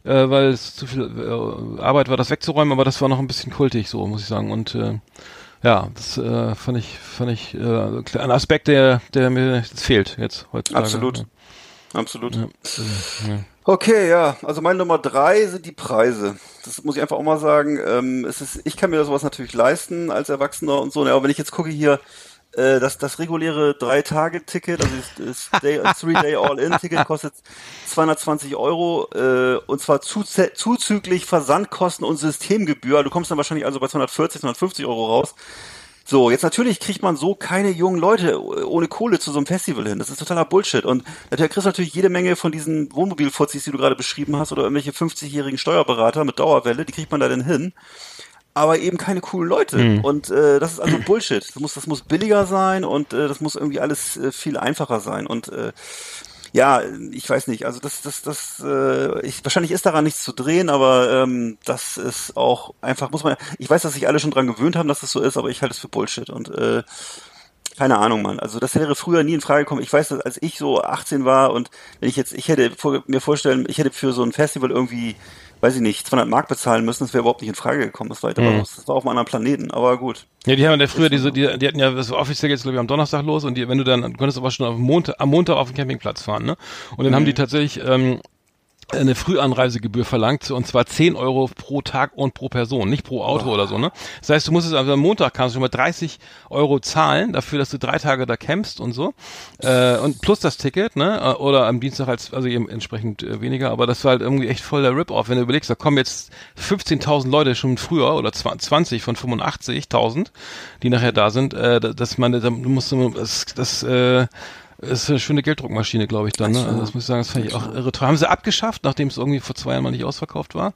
äh, weil es zu viel äh, Arbeit war, das wegzuräumen, aber das war noch ein bisschen kultig, so muss ich sagen. Und äh, ja, das äh, fand ich, fand ich äh, ein Aspekt, der, der mir fehlt jetzt heutzutage. Absolut. Absolut. Ja. Ja. Okay, ja. Also meine Nummer drei sind die Preise. Das muss ich einfach auch mal sagen. Ähm, es ist, ich kann mir sowas natürlich leisten als Erwachsener und so. ne, Aber wenn ich jetzt gucke hier, äh, das, das reguläre Drei-Tage-Ticket, also das, Day, <laughs> Three-Day All-In-Ticket kostet 220 Euro äh, und zwar zuze- zuzüglich Versandkosten und Systemgebühr. Du kommst dann wahrscheinlich also bei 240, 250 Euro raus. So, jetzt natürlich kriegt man so keine jungen Leute ohne Kohle zu so einem Festival hin. Das ist totaler Bullshit. Und natürlich kriegst du natürlich jede Menge von diesen Wohnmobilfuzis, die du gerade beschrieben hast, oder irgendwelche 50-jährigen Steuerberater mit Dauerwelle, die kriegt man da denn hin. Aber eben keine coolen Leute. Und äh, das ist also <clears throat> Bullshit. Das muss, das muss billiger sein und äh, das muss irgendwie alles äh, viel einfacher sein. Und äh, ja, ich weiß nicht. Also das, das, das, äh, ich, wahrscheinlich ist daran nichts zu drehen, aber ähm, das ist auch einfach, muss man. Ich weiß, dass sich alle schon dran gewöhnt haben, dass das so ist, aber ich halte es für Bullshit und äh, keine Ahnung, Mann. Also das wäre früher nie in Frage gekommen. Ich weiß, dass als ich so 18 war und wenn ich jetzt, ich hätte vor, mir vorstellen, ich hätte für so ein Festival irgendwie, weiß ich nicht, 200 Mark bezahlen müssen, das wäre überhaupt nicht in Frage gekommen. Das war, Mhm. das war auf einem anderen Planeten, aber gut. Ja, die haben ja früher diese, die, die hatten ja, das war offiziell jetzt glaube ich am Donnerstag los und die, wenn du dann, du konntest aber schon auf Montag, am Montag auf den Campingplatz fahren, ne? Und dann haben die tatsächlich ähm, eine Frühanreisegebühr verlangt und zwar 10 Euro pro Tag und pro Person, nicht pro Auto oder so, ne? Das heißt, du musstest also am Montag kannst du schon mal 30 Euro zahlen dafür, dass du drei Tage da campst und so äh, und plus das Ticket, ne? Äh, Oder am Dienstag als also eben entsprechend äh, weniger, aber das war halt irgendwie echt voll der Rip-Off, wenn du überlegst, da kommen jetzt 15.000 Leute schon früher oder 20 von 85.000, die nachher da sind, äh, da- dass man, da musst du, das, das äh, ist eine schöne Gelddruckmaschine, glaube ich, dann. Ne? Also das muss ich sagen, das fand ich auch irre. Haben sie abgeschafft, nachdem es irgendwie vor zwei Jahren mal nicht ausverkauft war.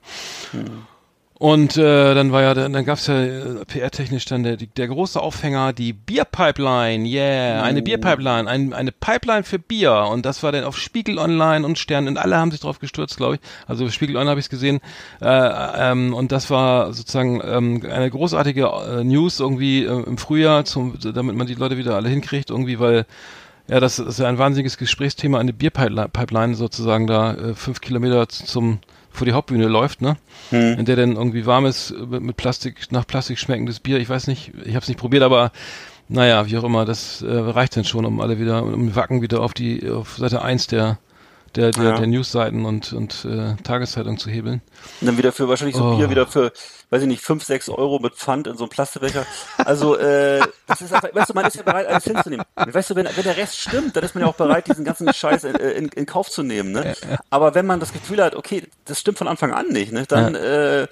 Und äh, dann war ja, dann, dann gab's ja äh, PR-technisch dann der, der große Aufhänger, die Bierpipeline, yeah, eine Bierpipeline, ein, eine Pipeline für Bier. Und das war dann auf Spiegel Online und Stern und alle haben sich drauf gestürzt, glaube ich. Also Spiegel Online habe ich gesehen. Äh, ähm, und das war sozusagen ähm, eine großartige äh, News irgendwie äh, im Frühjahr, zum, damit man die Leute wieder alle hinkriegt, irgendwie, weil ja, das ist ja ein wahnsinniges Gesprächsthema, eine Bierpipeline sozusagen da äh, fünf Kilometer zum vor die Hauptbühne läuft, ne? In der dann irgendwie warmes, äh, mit, mit Plastik, nach Plastik schmeckendes Bier, ich weiß nicht, ich habe es nicht probiert, aber naja, wie auch immer, das äh, reicht dann schon, um alle wieder, um Wacken wieder auf die, auf Seite 1 der der, der, Ja. der Newsseiten und, und äh, Tageszeitung zu hebeln. Und dann wieder für wahrscheinlich so Oh. Bier wieder für, weiß ich nicht, fünf, sechs Euro mit Pfand in so einem Plastikbecher. Also, äh, das ist einfach, weißt du, man ist ja bereit, alles hinzunehmen. Weißt du, wenn, wenn der Rest stimmt, dann ist man ja auch bereit, diesen ganzen Scheiß in, in, in Kauf zu nehmen, ne? Aber wenn man das Gefühl hat, okay, das stimmt von Anfang an nicht, ne? Dann, äh,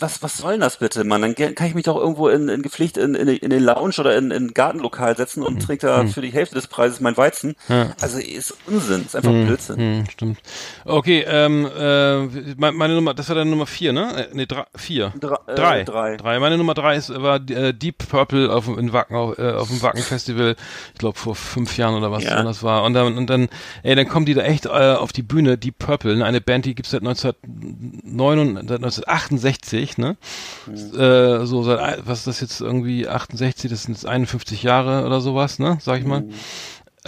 was, was soll denn das bitte, Mann? Dann kann ich mich doch irgendwo in, in gepflicht in, in, in den Lounge oder in, in ein Gartenlokal setzen und trinke da für die Hälfte des Preises mein Weizen. Also ist Unsinn, ist einfach Blödsinn. Hm, stimmt. Okay, ähm, äh, me- meine Nummer, das war deine Nummer vier, ne? Äh, nee, drei, vier. Dra- äh, drei. drei. Drei. Meine Nummer drei ist, war äh, Deep Purple auf, dem- in Wacken, auf, äh, auf dem Wacken Festival, ich glaube vor fünf Jahren oder was Ja. das war. Und dann, und dann, ey, dann kommen die da echt äh, auf die Bühne, Deep Purple, ne? eine Band, die gibt's seit 1969, seit 1968, ne? Äh, so seit, was ist das jetzt irgendwie 68, das sind jetzt 51 Jahre oder sowas, ne? Sag ich mal.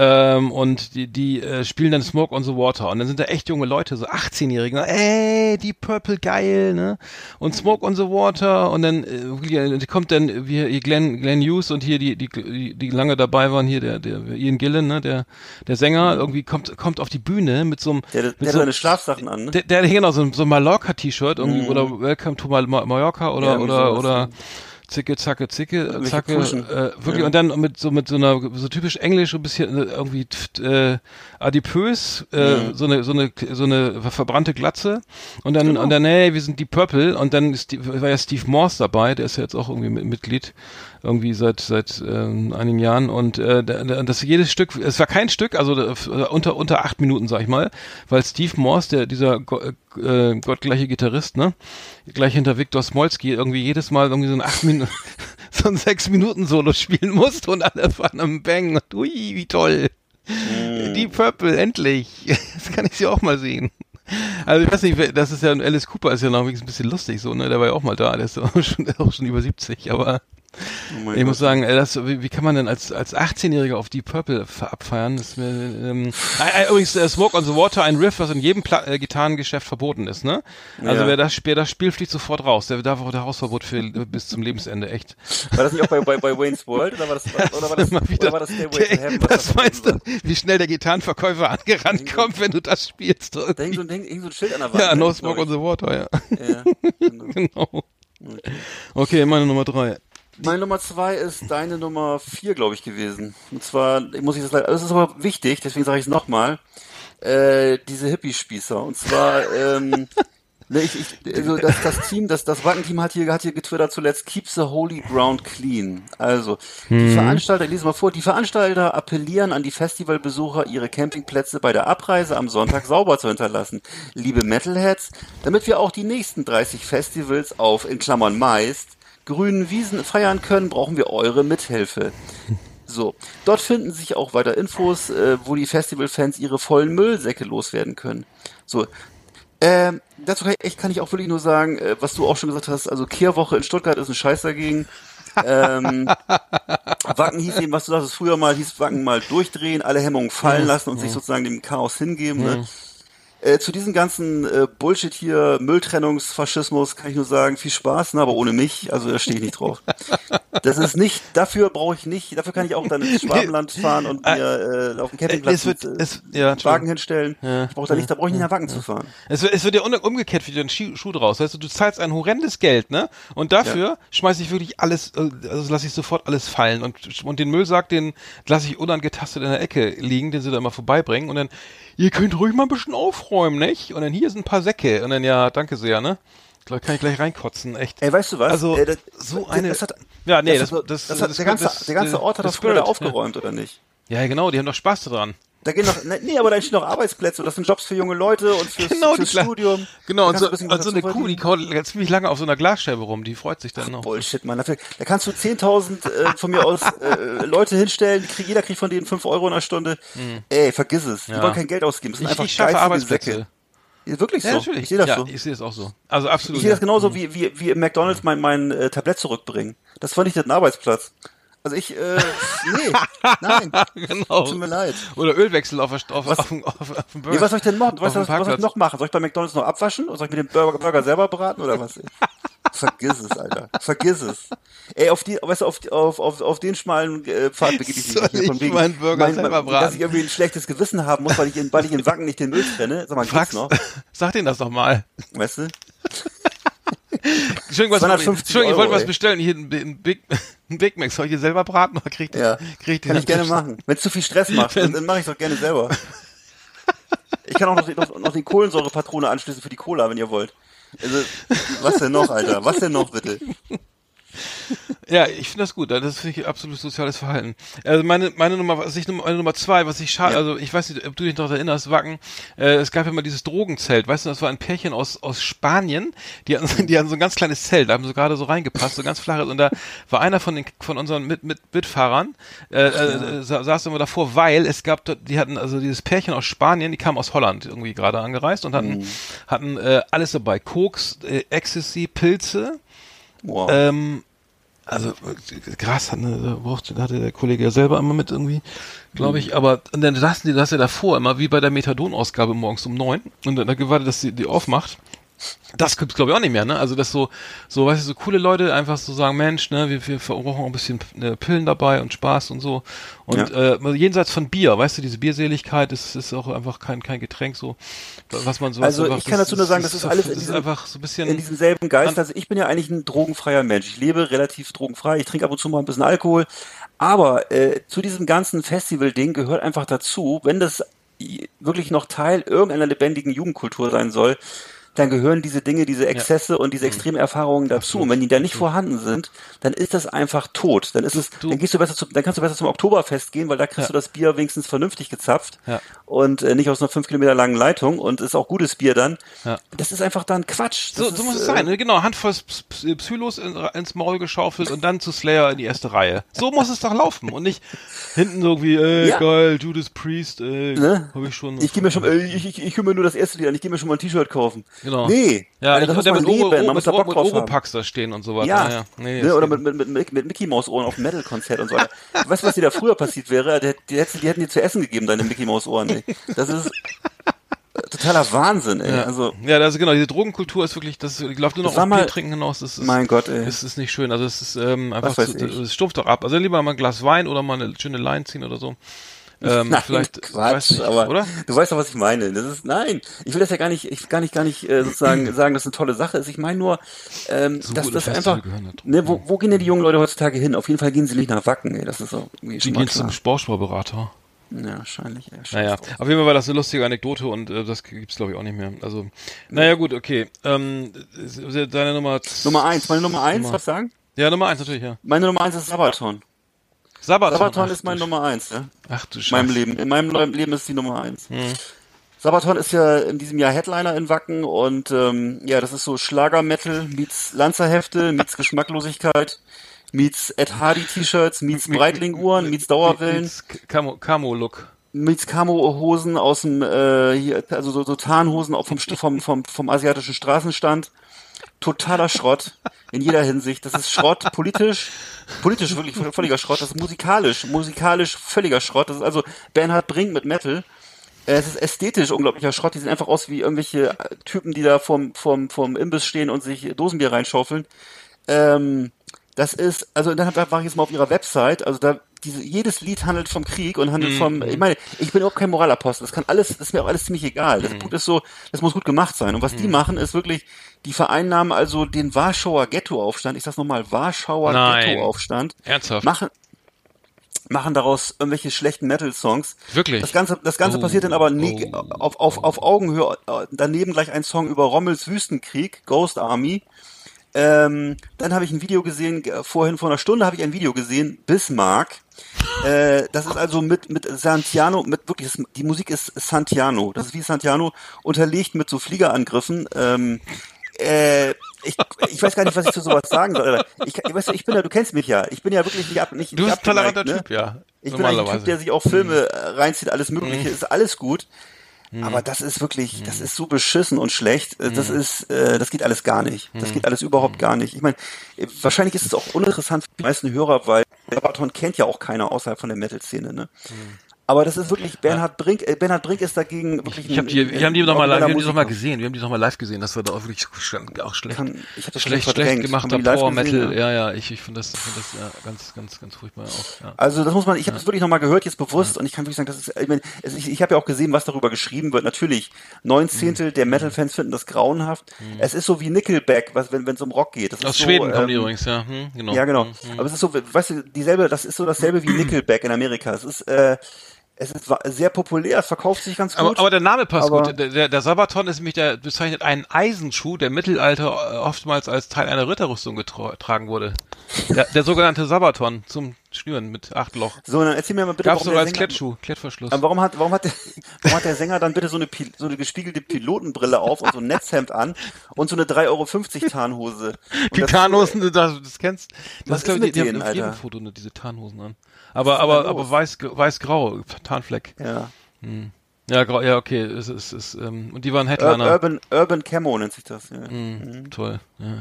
Ähm, und die, die äh, spielen dann Smoke on the Water. Und dann sind da echt junge Leute, so 18-Jährige, ne? ey, die Purple geil, ne? Und Smoke on the Water. Und dann äh, kommt dann wie hier Glenn, Glenn Hughes und hier die, die, die, die lange dabei waren, hier der, der Ian Gillen, ne? Der, der Sänger, irgendwie kommt, kommt auf die Bühne mit so einem. Der, der mit hat so, seine Schlafsachen an, ne? der, der genau so, ein- so ein Mallorca-T-Shirt irgendwie oder Welcome to Mal Ma- Mallorca oder Ja, oder oder Zicke, zacke, zicke, Irgendwelche zacke, äh, wirklich Ja. und dann mit so mit so einer so typisch englisch ein bisschen äh, irgendwie äh, adipös, äh, Mhm. so eine so eine so eine verbrannte Glatze und dann Genau. und dann hey, wir sind die Purple und dann ist die, war ja Steve Morse dabei, der ist ja jetzt auch irgendwie mit, Mitglied irgendwie seit seit ähm, einigen Jahren und äh, da- da- das jedes Stück, es war kein Stück, also äh, unter unter acht Minuten sag ich mal, weil Steve Morse, der dieser Go äh, gottgleiche Gitarrist, ne, gleich hinter Viktor Smolski irgendwie jedes Mal irgendwie so ein acht Minuten <laughs> so ein sechs Minuten Solo spielen musste und alle waren am Bang und ui, wie toll. Die Purple, endlich. <laughs> Das kann ich sie auch mal sehen. Also ich weiß nicht, das ist ja, Alice Cooper ist ja noch ein bisschen lustig so, ne? Der war ja auch mal da, der ist auch <laughs> schon, auch schon über 70, aber Oh ich muss Gott. sagen, äh, das, wie, wie kann man denn als, als 18-Jähriger auf Deep Purple abfeiern? Das ist mir, ähm, äh, übrigens, äh, Smoke on the Water, ein Riff, was in jedem Pla äh, Gitarrengeschäft verboten ist, ne? Also Ja. wer das spielt, das Spiel fliegt sofort raus. Der darf auch der Hausverbot für äh, bis zum Lebensende, echt. War das nicht auch bei, bei, bei Wayne's World oder war das, oder war das, <laughs> wieder, oder war das Stairway to Heaven? was was meinst du, wie schnell der Gitarrenverkäufer angerannt kommt, wenn du das spielst? Da hing so, ein- so Schild an der Wand. Ja, ne, no smoke ich. on the water, ja. Ja, <laughs> genau. genau. Okay, meine Nummer drei. Meine Nummer zwei ist deine Nummer vier, glaube ich, gewesen. Und zwar, muss ich das leider, das ist aber wichtig, deswegen sage ich es nochmal, äh, diese Hippie-Spießer. Und zwar, ähm, <laughs> ne, ich, ich, also das, das Team, das, das Wackenteam hat hier, hat hier getwittert zuletzt, keep the holy ground clean. Also, die Veranstalter, ich lese mal vor, die Veranstalter appellieren an die Festivalbesucher, ihre Campingplätze bei der Abreise am Sonntag sauber zu hinterlassen. Liebe Metalheads, damit wir auch die nächsten 30 Festivals auf, in Klammern meist, grünen Wiesen feiern können, brauchen wir eure Mithilfe. So, dort finden sich auch weiter Infos, äh, wo die Festivalfans ihre vollen Müllsäcke loswerden können. So, ähm, dazu kann ich, kann ich auch wirklich nur sagen, äh, was du auch schon gesagt hast, also Kehrwoche in Stuttgart ist ein Scheiß dagegen. ähm, <laughs> Wacken hieß eben, was du sagst, früher mal hieß Wacken mal durchdrehen, alle Hemmungen fallen lassen und sich sozusagen dem Chaos hingeben. Ne? Äh, zu diesem ganzen äh, Bullshit hier, Mülltrennungsfaschismus, kann ich nur sagen, viel Spaß, ne, aber ohne mich, also da stehe ich nicht drauf. Das ist nicht, dafür brauche ich nicht, dafür kann ich auch dann ins Schwabenland fahren und mir äh, auf dem Campingplatz Es wird- mit, äh, es- ja. Wagen hinstellen. Ich brauche da nicht, da brauche ich nicht nach Wacken zu fahren. Es, wird- es wird ja umgekehrt wieder ein Schuh, Schuh draus. Weißt du, du zahlst ein horrendes Geld, ne? Und dafür schmeiße ich wirklich alles, äh, also lasse ich sofort alles fallen. Und, und den Müllsack, den lasse ich unangetastet in der Ecke liegen, den sie da immer vorbeibringen. Und dann, ihr könnt ruhig mal ein bisschen aufräumen, nicht? Und dann hier sind ein paar Säcke. Und dann, ja, danke sehr, ne? Gleich kann ich gleich reinkotzen, echt. Ey, weißt du was? Also, Äh, das- so das- eine. das hat- ja, nee, das, das, das, das, das, hat, der ganze, das- der ganze Ort hat das das früher da aufgeräumt, oder nicht? Ja. ja, genau, die haben doch Spaß daran. Da gehen noch, ne, nee, aber da entstehen noch Arbeitsplätze und das sind Jobs für junge Leute und fürs, Genau, fürs die Studium. Genau, und so, ein und so eine Kuh, die kaut ziemlich lange auf so einer Glasscheibe rum, die freut sich dann noch. Bullshit, Mann. Da kannst du 10.000 äh, von mir aus äh, Leute hinstellen, die krieg, jeder kriegt von denen 5 Euro in der Stunde. Ey, vergiss es. Die Ja. wollen kein Geld ausgeben. Das sind Ich, einfach ich schaffe Arbeitsplätze. Säcke. Wirklich Ja, so. natürlich. Ich sehe das ja, so. ich sehe es auch so. Also absolut. Ich sehe das ja. genauso wie, wie, wie im McDonalds mein, mein äh, Tablett zurückbringen. Das fand ich nicht ein Arbeitsplatz. Also ich, äh, nee, nein, <laughs> genau. tut mir leid. Oder Ölwechsel auf, auf, Was- auf, dem- auf, auf dem Burger. Nee, was soll ich denn noch, was, was, was soll ich noch machen? Soll ich bei McDonalds noch abwaschen? Oder soll ich mir den Burger, Burger selber braten oder was? <laughs> Vergiss es, Alter. Vergiss es. Ey, auf die, weißt du, auf, auf, auf, auf den schmalen äh, Pfad begebe ich mich hier. Von wegen, meinen Burger selber braten? Dass ich irgendwie ein schlechtes Gewissen haben muss, weil ich in, weil ich in Wacken nicht den Müll trenne. Sag mal, Fragst, noch? <laughs> sag denen das doch mal. Weißt du? Entschuldigung, was, 250 Entschuldigung ich wollte Euro, was bestellen. Hier ein, ein, Big, ein Big Mac. Soll ich hier selber braten oder kriegt Ja. kriegt Kann ich gerne machen. Wenn es zu viel Stress <laughs> macht, dann, dann mache ich es doch gerne selber. Ich kann auch noch, die- noch, noch die Kohlensäurepatrone anschließen für die Cola, wenn ihr wollt. Also, was denn noch, Alter? Was denn noch, bitte? Ja, ich finde das gut. Das finde ich absolut soziales Verhalten. Also meine, meine Nummer, was ich, meine Nummer zwei, was ich schade, Ja. also ich weiß nicht, ob du dich noch erinnerst, Wacken, äh, es gab ja mal dieses Drogenzelt, weißt du, das war ein Pärchen aus, aus Spanien, die hatten, die hatten so ein ganz kleines Zelt, da haben sie gerade so reingepasst, so ganz flaches, und da war einer von den, von unseren mit, mit, Mitfahrern, äh, äh, sa- saß immer davor, weil es gab, dort- die hatten, also dieses Pärchen aus Spanien, die kamen aus Holland irgendwie gerade angereist und hatten, hatten äh, alles dabei, Koks, äh, Ecstasy, Pilze, Wow. ähm, also Gras hat eine, hatte der Kollege ja selber immer mit irgendwie, glaube Mhm. ich. Aber und dann lassen die das ja davor immer wie bei der Methadon-Ausgabe morgens um neun und dann gewartet, dass sie die aufmacht. Das gibt's glaube ich auch nicht mehr, ne? Also dass so, so, weißt du, so coole Leute einfach so sagen, Mensch, ne, wir, wir brauchen auch ein bisschen äh, Pillen dabei und Spaß und so. Und äh, jenseits von Bier, weißt du, diese Bierseligkeit ist, ist auch einfach kein, kein Getränk so, was man so Also einfach, ich kann dazu nur sagen, das ist alles in das ist diesem- einfach so ein bisschen in diesem selben Geist. Also ich bin ja eigentlich ein drogenfreier Mensch. Ich lebe relativ drogenfrei. Ich trinke ab und zu mal ein bisschen Alkohol. Aber äh, zu diesem ganzen Festival-Ding gehört einfach dazu, wenn das wirklich noch Teil irgendeiner lebendigen Jugendkultur sein soll, dann gehören diese Dinge, diese Exzesse und Mhm. diese Extremerfahrungen dazu. Und wenn die da nicht vorhanden sind, dann ist das einfach tot. Dann ist es, dann gehst du besser zum, dann kannst du besser zum Oktoberfest gehen, weil da kriegst Ja. du das Bier wenigstens vernünftig gezapft Ja. Und äh, nicht aus einer fünf Kilometer langen Leitung und ist auch gutes Bier dann. Ja. Das ist einfach dann Quatsch. Das So, ist, so muss es äh, sein, ne? genau. Handvoll Ps- Psylos in, ins Maul geschaufelt und dann zu Slayer in die erste Reihe. So muss es doch laufen und nicht hinten so wie, ey, Ja. geil, Judas Priest, ey, Ne? hab ich schon. Ich gehe mir schon, äh, ich, ich, ich höre mir nur das erste Lied an, ich gehe mir schon mal ein T-Shirt kaufen. Genau. Nee, Ja, Alter, das muss man mit, Oro, leben, man mit, muss da Oro, Bock mit drauf haben. Oropax da stehen und so weiter. Ja, Naja, nee, ne, oder mit, mit, mit, mit Mickey Maus Ohren auf dem Metal-Konzert und so weiter. <laughs> weißt du, was dir da früher passiert wäre? Die, die, hätten- die hätten dir zu essen gegeben, deine Mickey Maus Ohren. Ey. Das ist totaler Wahnsinn, ey. Ja. Also, ja, also genau, diese Drogenkultur ist wirklich, das läuft nur noch Das auf mal- Bier trinken hinaus. Das ist, mein Gott, ey. Das ist nicht schön. Also es ist ähm, einfach, zu, es stumpft doch ab. Also lieber mal ein Glas Wein oder mal eine schöne Line ziehen oder so. Ähm, nein, vielleicht, Quatsch, nicht, aber oder? du weißt doch, was ich meine. Das ist, nein, ich will das ja gar nicht, ich gar nicht, gar nicht äh, sozusagen <clears throat> sagen, dass es eine tolle Sache ist. Ich meine nur, ähm, So dass das einfach, ne, wo, wo gehen denn die jungen Leute heutzutage hin? Auf jeden Fall gehen sie nicht nach Wacken, ey. Das ist Die schon mal gehen zum. Sportsportberater. Ja, wahrscheinlich. Scheiß Naja, drauf. auf jeden Fall war das eine lustige Anekdote und äh, das gibt's glaube ich auch nicht mehr. Also, naja gut, okay. Ähm, äh, deine Nummer Nummer eins, meine Nummer eins, Nummer- was sagen? Ja, Nummer eins natürlich, ja. Meine Nummer eins ist Sabaton. Sabaton. Sabaton Ach ist meine Nummer eins, ja. Ach du In Scheiße. meinem Leben. In meinem Le- Leben ist die Nummer eins. Sabaton ist ja in diesem Jahr Headliner in Wacken und ähm, ja, das ist so Schlager-Metal, meets Lanzerhefte, meets Geschmacklosigkeit, meets Ed Hardy T-Shirts, meets Breitling-Uhren, meets Dauerwellen, Jetzt Camo, Camo Look. meets Camo-Hosen aus dem, äh, hier, also so, so Tarnhosen auch vom, vom, vom, vom asiatischen Straßenstand. Totaler Schrott in jeder Hinsicht. Das ist Schrott politisch, politisch wirklich völliger Schrott. Das ist musikalisch, musikalisch völliger Schrott. Das ist also Bernhard Brink mit Metal. Äh, Es ist ästhetisch unglaublicher Schrott. Die sehen einfach aus wie irgendwelche äh, Typen, die da vorm, vorm, vorm Imbiss stehen und sich Dosenbier reinschaufeln. Ähm, das ist, also dann da war ich jetzt mal auf ihrer Website, also da diese, jedes Lied handelt vom Krieg und handelt vom, ich meine, ich bin überhaupt kein Moralapostel, das kann alles, das ist mir auch alles ziemlich egal. Das Punkt ist so, das muss gut gemacht sein. Und was die machen, ist wirklich, die vereinnahmen also den Warschauer Ghettoaufstand, ich sag's nochmal, Warschauer. Ghettoaufstand, Ernsthaft? machen, machen daraus irgendwelche schlechten Metal-Songs. Wirklich? Das Ganze, das Ganze Oh, passiert dann aber nie, oh. auf, auf, auf Augenhöhe. Daneben gleich ein Song über Rommels Wüstenkrieg, Ghost Army. Ähm, dann habe ich ein Video gesehen, äh, vorhin vor einer Stunde habe ich ein Video gesehen, Bismarck. Äh, das ist also mit, mit Santiano, mit wirklich, die Musik ist Santiano. Das ist wie Santiano, unterlegt mit so Fliegerangriffen. Ähm, äh, ich, ich weiß gar nicht, was ich zu sowas sagen soll. Ich, weißt du, ich bin ja, du kennst mich ja. Ich bin ja wirklich nicht ab, nicht, Du bist ein toleranter abgeneigt, Typ, ja. ich bin ein Typ, der sich auch Filme äh, reinzieht, alles Mögliche, Mhm. ist alles gut. Aber das ist wirklich, das ist so beschissen und schlecht. Äh, Das ist, äh, das geht alles gar nicht. Das geht alles überhaupt gar nicht. Ich meine, äh, wahrscheinlich ist es auch uninteressant für die meisten Hörer, weil Sabaton kennt ja auch keiner außerhalb von der Metal-Szene. Ne? Aber das ist wirklich Bernhard Brink. Äh, Bernhard Brink ist dagegen wirklich. Ich hab ein- die, wir haben die ein doch mal, live, wir haben die doch mal gesehen, wir haben die doch mal live gesehen, das war da auch wirklich <laughs> auch schlecht. Kann- ich das schlecht, schlecht gemachter Power Metal, gesehen, ja, ja, ich, ich finde das, ich finde das ja, ganz, ganz, ganz furchtbar auch. Ja. Also das muss man, ich habe das wirklich nochmal gehört, jetzt bewusst, und ich kann wirklich sagen, das ist, ich, meine, es- ich, ich habe ja auch gesehen, was darüber geschrieben wird. Natürlich, neun Zehntel Mhm. der Metal-Fans finden das grauenhaft. Es ist so wie Nickelback, was, wenn es um Rock geht. Aus so, Schweden kommen die ähm, übrigens, ja, hm, genau. Ja, genau. Hm, hm. Aber es ist so, weißt du, dieselbe, das ist so dasselbe wie <clears throat> Nickelback in Amerika. Es ist, äh, es ist sehr populär, es verkauft sich ganz gut. Aber, aber der Name passt Aber- gut. Der, der, der Sabaton ist nämlich der bezeichnet einen Eisenschuh, der im Mittelalter äh, oftmals als Teil einer Ritterrüstung getra- getragen wurde. Der, der sogenannte Sabaton zum Schnüren mit acht Loch. so, dann erzähl mir mal bitte, Gab's warum sogar als Sänger- Klettschuh, Klettverschluss. Warum hat, warum hat der, warum hat der Sänger dann bitte so eine, so eine gespiegelte Pilotenbrille auf und so ein Netzhemd an und so eine 3,50 Euro Tarnhose? Und Die das- Tarnhosen, das, das kennst. Was Das ist ich, die, die haben Alter? Foto nur diese Tarnhosen an. Aber, aber, aber weiß, weiß-grau, Tarnfleck. Ja. Ja, grau, ja, okay, es ist, es ist, ähm, und die waren Headliner. Urban, Urban Camo nennt sich das. Ja. Mhm, toll. Ja.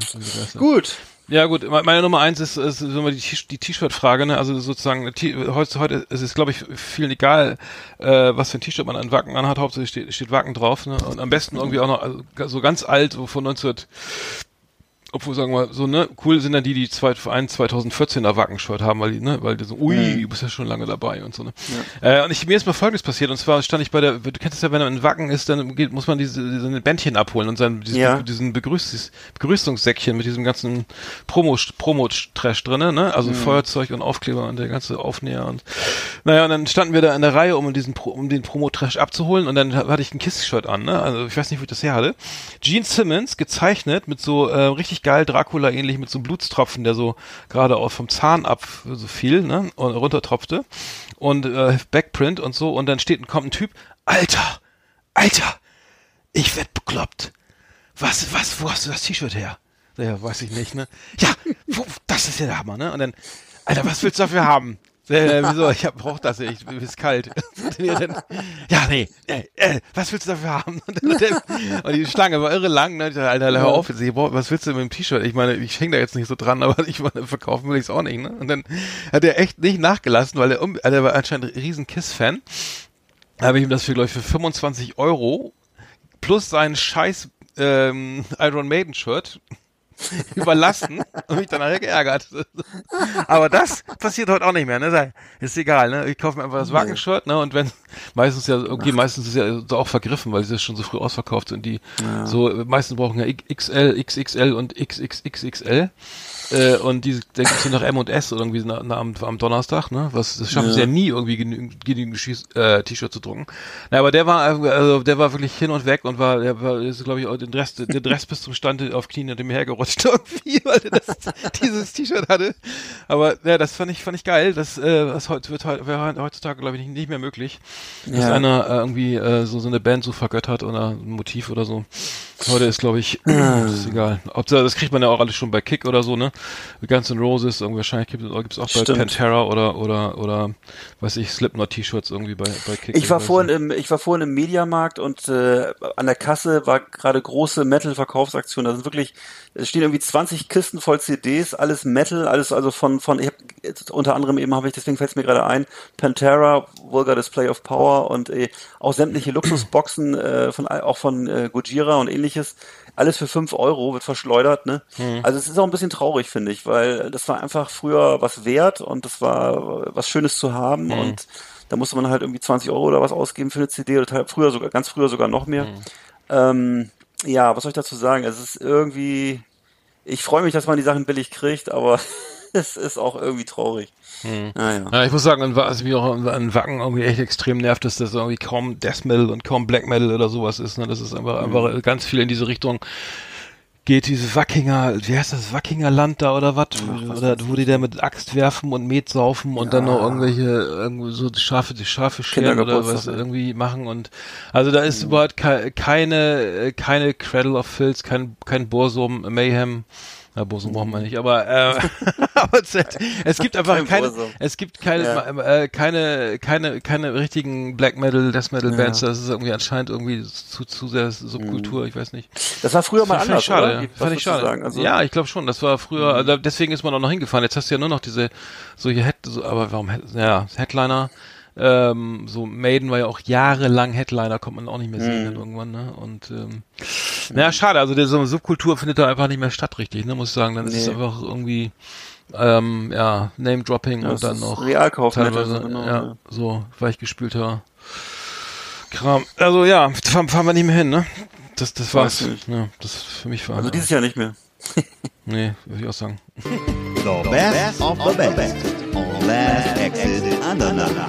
Gut. Ja gut, me- meine Nummer eins ist, ist so mal die T-Shirt-Frage, ne? Also sozusagen heute, heute ist es glaube ich vielen egal, äh, was für ein T-Shirt man an Wacken anhat, hauptsächlich steht, steht Wacken drauf, ne? Und am besten irgendwie auch noch also, so ganz alt, so von 19 obwohl sagen wir mal, so ne, cool sind dann die, die zwei, ein 2014er Wacken-Shirt haben, weil die, ne, weil die so, ui, du bist ja schon lange dabei und so, ne. Äh, und ich, mir ist mal Folgendes passiert, und zwar stand ich bei der, du kennst es ja, wenn man in Wacken ist, dann geht, muss man diese, diese Bändchen abholen und sein, diesen, Ja. diesen Begrüß, Begrüßungssäckchen mit diesem ganzen Promo, Promo-Trash drinne, ne, also Feuerzeug und Aufkleber und der ganze Aufnäher und, naja, und dann standen wir da in der Reihe, um diesen, um den Promo-Trash abzuholen und dann hatte ich ein Kiss-Shirt an, ne, also ich weiß nicht, wo ich das her hatte. Gene Simmons, gezeichnet mit so, äh, richtig geil Dracula ähnlich mit so einem Blutstropfen, der so gerade auch vom Zahn ab so fiel, ne, und runtertropfte und äh, Backprint und so und dann steht kommt ein Typ, Alter, Alter, ich werd bekloppt. Was, was, wo hast du das T-Shirt her? Ja, weiß ich nicht, ne? Ja, wo, das ist ja der Hammer, ne? Und dann, Alter, was willst du dafür haben? Äh, <laughs> wieso? Ich hab, brauch das nicht, mir ist kalt. <laughs> Ja, nee, äh, äh, was willst du dafür haben? <laughs> Und, die Schlange war irre lang, ne? Ich dachte, Alter, hör auf, jetzt, ich brauch- was willst du mit dem T-Shirt? Ich meine, ich häng da jetzt nicht so dran, aber ich meine, verkaufen will ich's auch nicht, ne? Und dann hat er echt nicht nachgelassen, weil er, um, also er war anscheinend ein riesen Kiss-Fan. Da habe ich ihm das für, glaube ich, für 25 Euro plus sein scheiß ähm, Iron Maiden Shirt <laughs> überlassen und mich dann nachher geärgert. <laughs> Aber das passiert heute auch nicht mehr, ne? Ist egal, ne? Ich kaufe mir einfach das Wacken-Shirt, ne? Und wenn meistens ja, okay, meistens ist ja so auch vergriffen, weil sie das schon so früh ausverkauft sind. Die so meistens brauchen ja XL, XXL und XXXXL. Äh, und die, da gibt's ja noch M und S irgendwie na, na, am, am Donnerstag, ne? Was das schaffen sie ja nie irgendwie genügend, genügend äh, T-Shirt zu drucken. Na, aber der war also der war wirklich hin und weg und war der war ist glaube ich auch den Rest den Rest bis zum Stand auf Knien und dem hergerutscht <laughs> irgendwie, weil er das, dieses T-Shirt hatte. Aber ja, das fand ich fand ich geil. Das äh, das heute wird heute wäre heutzutage glaube ich nicht, nicht mehr möglich, dass Ja. einer äh, irgendwie äh, so so eine Band so vergöttert oder ein Motiv oder so. Heute ist glaube ich <clears throat> ist egal. Ob das kriegt man ja auch alles schon bei Kick oder so, ne? Guns N' Roses, irgendwie wahrscheinlich gibt es auch bei. Pantera oder oder oder weiß ich Slipknot T-Shirts irgendwie bei bei Kick. Ich war vorhin im, ich war vorhin im Mediamarkt und äh, an der Kasse war gerade große Metal-Verkaufsaktion. Da sind wirklich, es stehen irgendwie 20 Kisten voll CDs, alles Metal, alles also von, von ich hab, jetzt unter anderem eben habe ich, deswegen fällt es mir gerade ein, Pantera, Vulgar Display of Power und äh, auch sämtliche Luxusboxen äh, von auch von äh, Gojira und ähnliches. Alles für 5 Euro wird verschleudert, ne? Also es ist auch ein bisschen traurig, finde ich, weil das war einfach früher was wert und das war was Schönes zu haben und da musste man halt irgendwie 20 Euro oder was ausgeben für eine CD oder früher sogar, ganz früher sogar noch mehr. Ähm, ja, was soll ich dazu sagen? Es ist irgendwie, ich freue mich, dass man die Sachen billig kriegt, aber <laughs> <laughs> es ist auch irgendwie traurig. Naja. Ja, ich muss sagen, an, Wa- also mich auch an, Wacken irgendwie echt extrem nervt, dass das irgendwie kaum Death Metal und kaum Black Metal oder sowas ist. Ne? Das ist einfach, einfach ganz viel in diese Richtung geht. Diese Wackinger, wie heißt das, Wackinger Land da oder was? Oder wo die da mit Axt werfen und Met saufen und dann noch irgendwelche irgendwie so Schafe, die Schafe scheren oder was ja. irgendwie machen und also da ist überhaupt ke keine, keine Cradle of Filth, kein, kein Bursum, Mayhem. Na, Bursum brauchen wir nicht, aber, äh, <laughs> aber es, es gibt einfach Kein keine, es gibt keine, Ja. äh, keine, keine, keine richtigen Black Metal, Death Metal Bands. Das ist irgendwie anscheinend irgendwie zu, zu sehr Subkultur. Ich weiß nicht. Das war früher mal Fand ich anders, schade. oder? Ja. Fand ich schade. Also, ja, ich glaube schon. Das war früher. Also deswegen ist man auch noch hingefahren. Jetzt hast du ja nur noch diese solche Head, so, aber warum? Ja, Headliner. Ähm, so Maiden war ja auch jahrelang Headliner, kommt man auch nicht mehr Mhm. sehen dann irgendwann, ne? Und ähm, naja, schade, also diese Subkultur findet da einfach nicht mehr statt, richtig, ne, muss ich sagen. Dann ist es Nee. einfach irgendwie ähm, ja, Name-Dropping Ja, und dann noch Realkaufmetal, teilweise, so genau, ja, ja. so weichgespülter Kram. Also ja, fahren, fahren wir nicht mehr hin, ne? Das, das war's. Ja, das für mich war. Also dieses Jahr nicht mehr. <laughs> nee, würde ich auch sagen. The best of the best on Last Exit Andernach.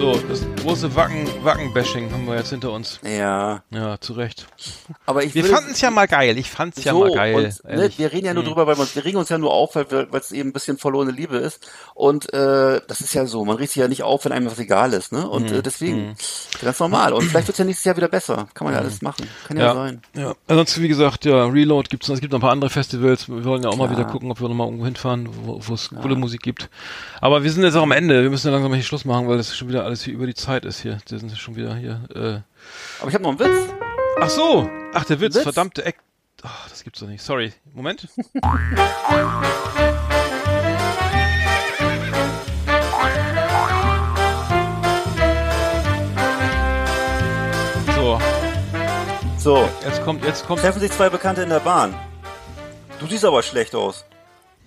So, das große Wacken, Wacken-Bashing haben wir jetzt hinter uns. Ja. Ja, zu Recht. Aber ich Wir fanden es ja mal geil. Ich fand's ja so, mal geil. Und, ne, wir reden ja nur Hm. drüber, weil wir, uns- wir regen uns ja nur auf, weil es eben ein bisschen verlorene Liebe ist. Und äh, das ist ja so, man regt sich ja nicht auf, wenn einem was egal ist, ne? Und äh, deswegen, ganz normal. Und vielleicht wird's ja nächstes Jahr wieder besser. Kann man ja alles machen. Kann ja, ja, sein. ja. Ansonsten, wie gesagt, ja, Reload gibt's noch. Es gibt noch ein paar andere Festivals. Wir wollen ja auch mal Klar. wieder gucken, ob wir noch mal irgendwo hinfahren, wo es coole Musik gibt. Aber wir sind jetzt auch am Ende. Wir müssen ja langsam mal hier Schluss machen, weil das schon wieder alles hier über die Zeit ist hier. Wir sind schon wieder hier. Äh. Aber ich habe noch einen Witz. Ach so. Ach, der Witz, Witz? verdammte Eck. Ach, das gibt's doch nicht. Sorry. Moment. So, So, jetzt kommt, jetzt kommt. treffen sich zwei Bekannte in der Bahn. Du siehst aber schlecht aus.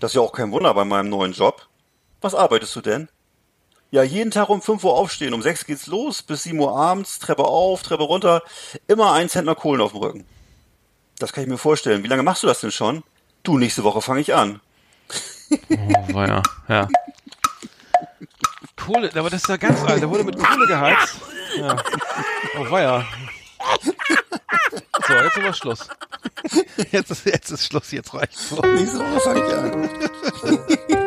Das ist ja auch kein Wunder bei meinem neuen Job. Was arbeitest du denn? Ja, jeden Tag um 5 Uhr aufstehen. Um 6 geht's los, bis 7 Uhr abends, Treppe auf, Treppe runter. Immer ein Zentner Kohlen auf dem Rücken. Das kann ich mir vorstellen. Wie lange machst du das denn schon? Du, nächste Woche fange ich an. Oh, war ja, ja. Kohle, aber das ist ja ganz alt. Der wurde mit Kohle geheizt. Ja. Oh, war ja. So, jetzt aber Schluss. Jetzt ist, jetzt ist Schluss, jetzt reicht's. Nächste Woche fange ich an.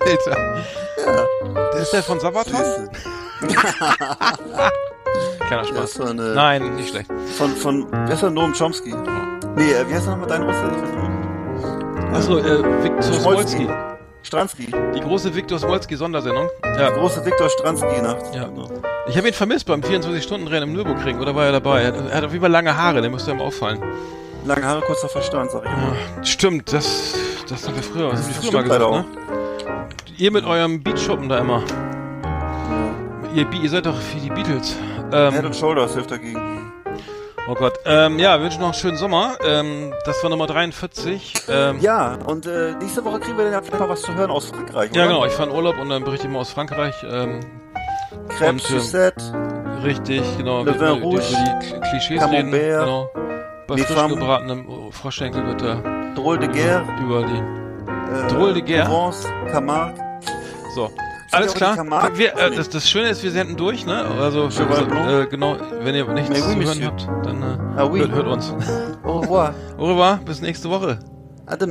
Alter. Der ist der von Sabaton? <laughs> Kleiner Das Spaß. war eine, Nein, nicht schlecht. Von, von, wer ist denn Noam Chomsky? Nee, äh, wie heißt der nochmal dein Russe? Achso, äh, Viktor Smolski. Stransky. Die große Viktor Smolski Sondersendung. Ja. Große Viktor Stransky-Nacht. Ja. Genau. Ich habe ihn vermisst beim 24-Stunden-Rennen im Nürburgring, oder war er dabei? Er hat, er hat auf jeden Fall lange Haare, der müsste ihm auffallen. Lange Haare, kurzer Verstand, sag ich immer. Ja, stimmt, das, das haben wir früher, das haben wir Das früher mal gesagt, ne? Ihr mit eurem Beatschuppen da immer. Ihr, ihr seid doch wie die Beatles. Head Ähm, and Shoulders hilft dagegen. oh Gott. Ähm, ja, wir wünschen noch einen schönen Sommer. Ähm, das war Nummer 43. Ähm, Ja, und äh, nächste Woche kriegen wir dann ja vielleicht mal was zu hören aus Frankreich, ja, oder? genau. Ich fahre in Urlaub und dann berichte ich mal aus Frankreich. Ähm, Crêpes, ähm, Suzette, richtig, genau. Le Vin Rouge, über die Kl- Klischees reden. Genau. Bei frisch gebratenem oh, Froschschenkel wird da Drôle de Guerre, über die äh, Drôle de Guerre. Provence, Camargue. So. Alles klar. Wir, äh, das, das, Schöne ist, wir senden durch, ne? Also, für, äh, genau, wenn ihr nichts zu hören habt, dann äh, hört, hört, uns. <laughs> Au revoir. Au revoir, bis nächste Woche. À. <laughs>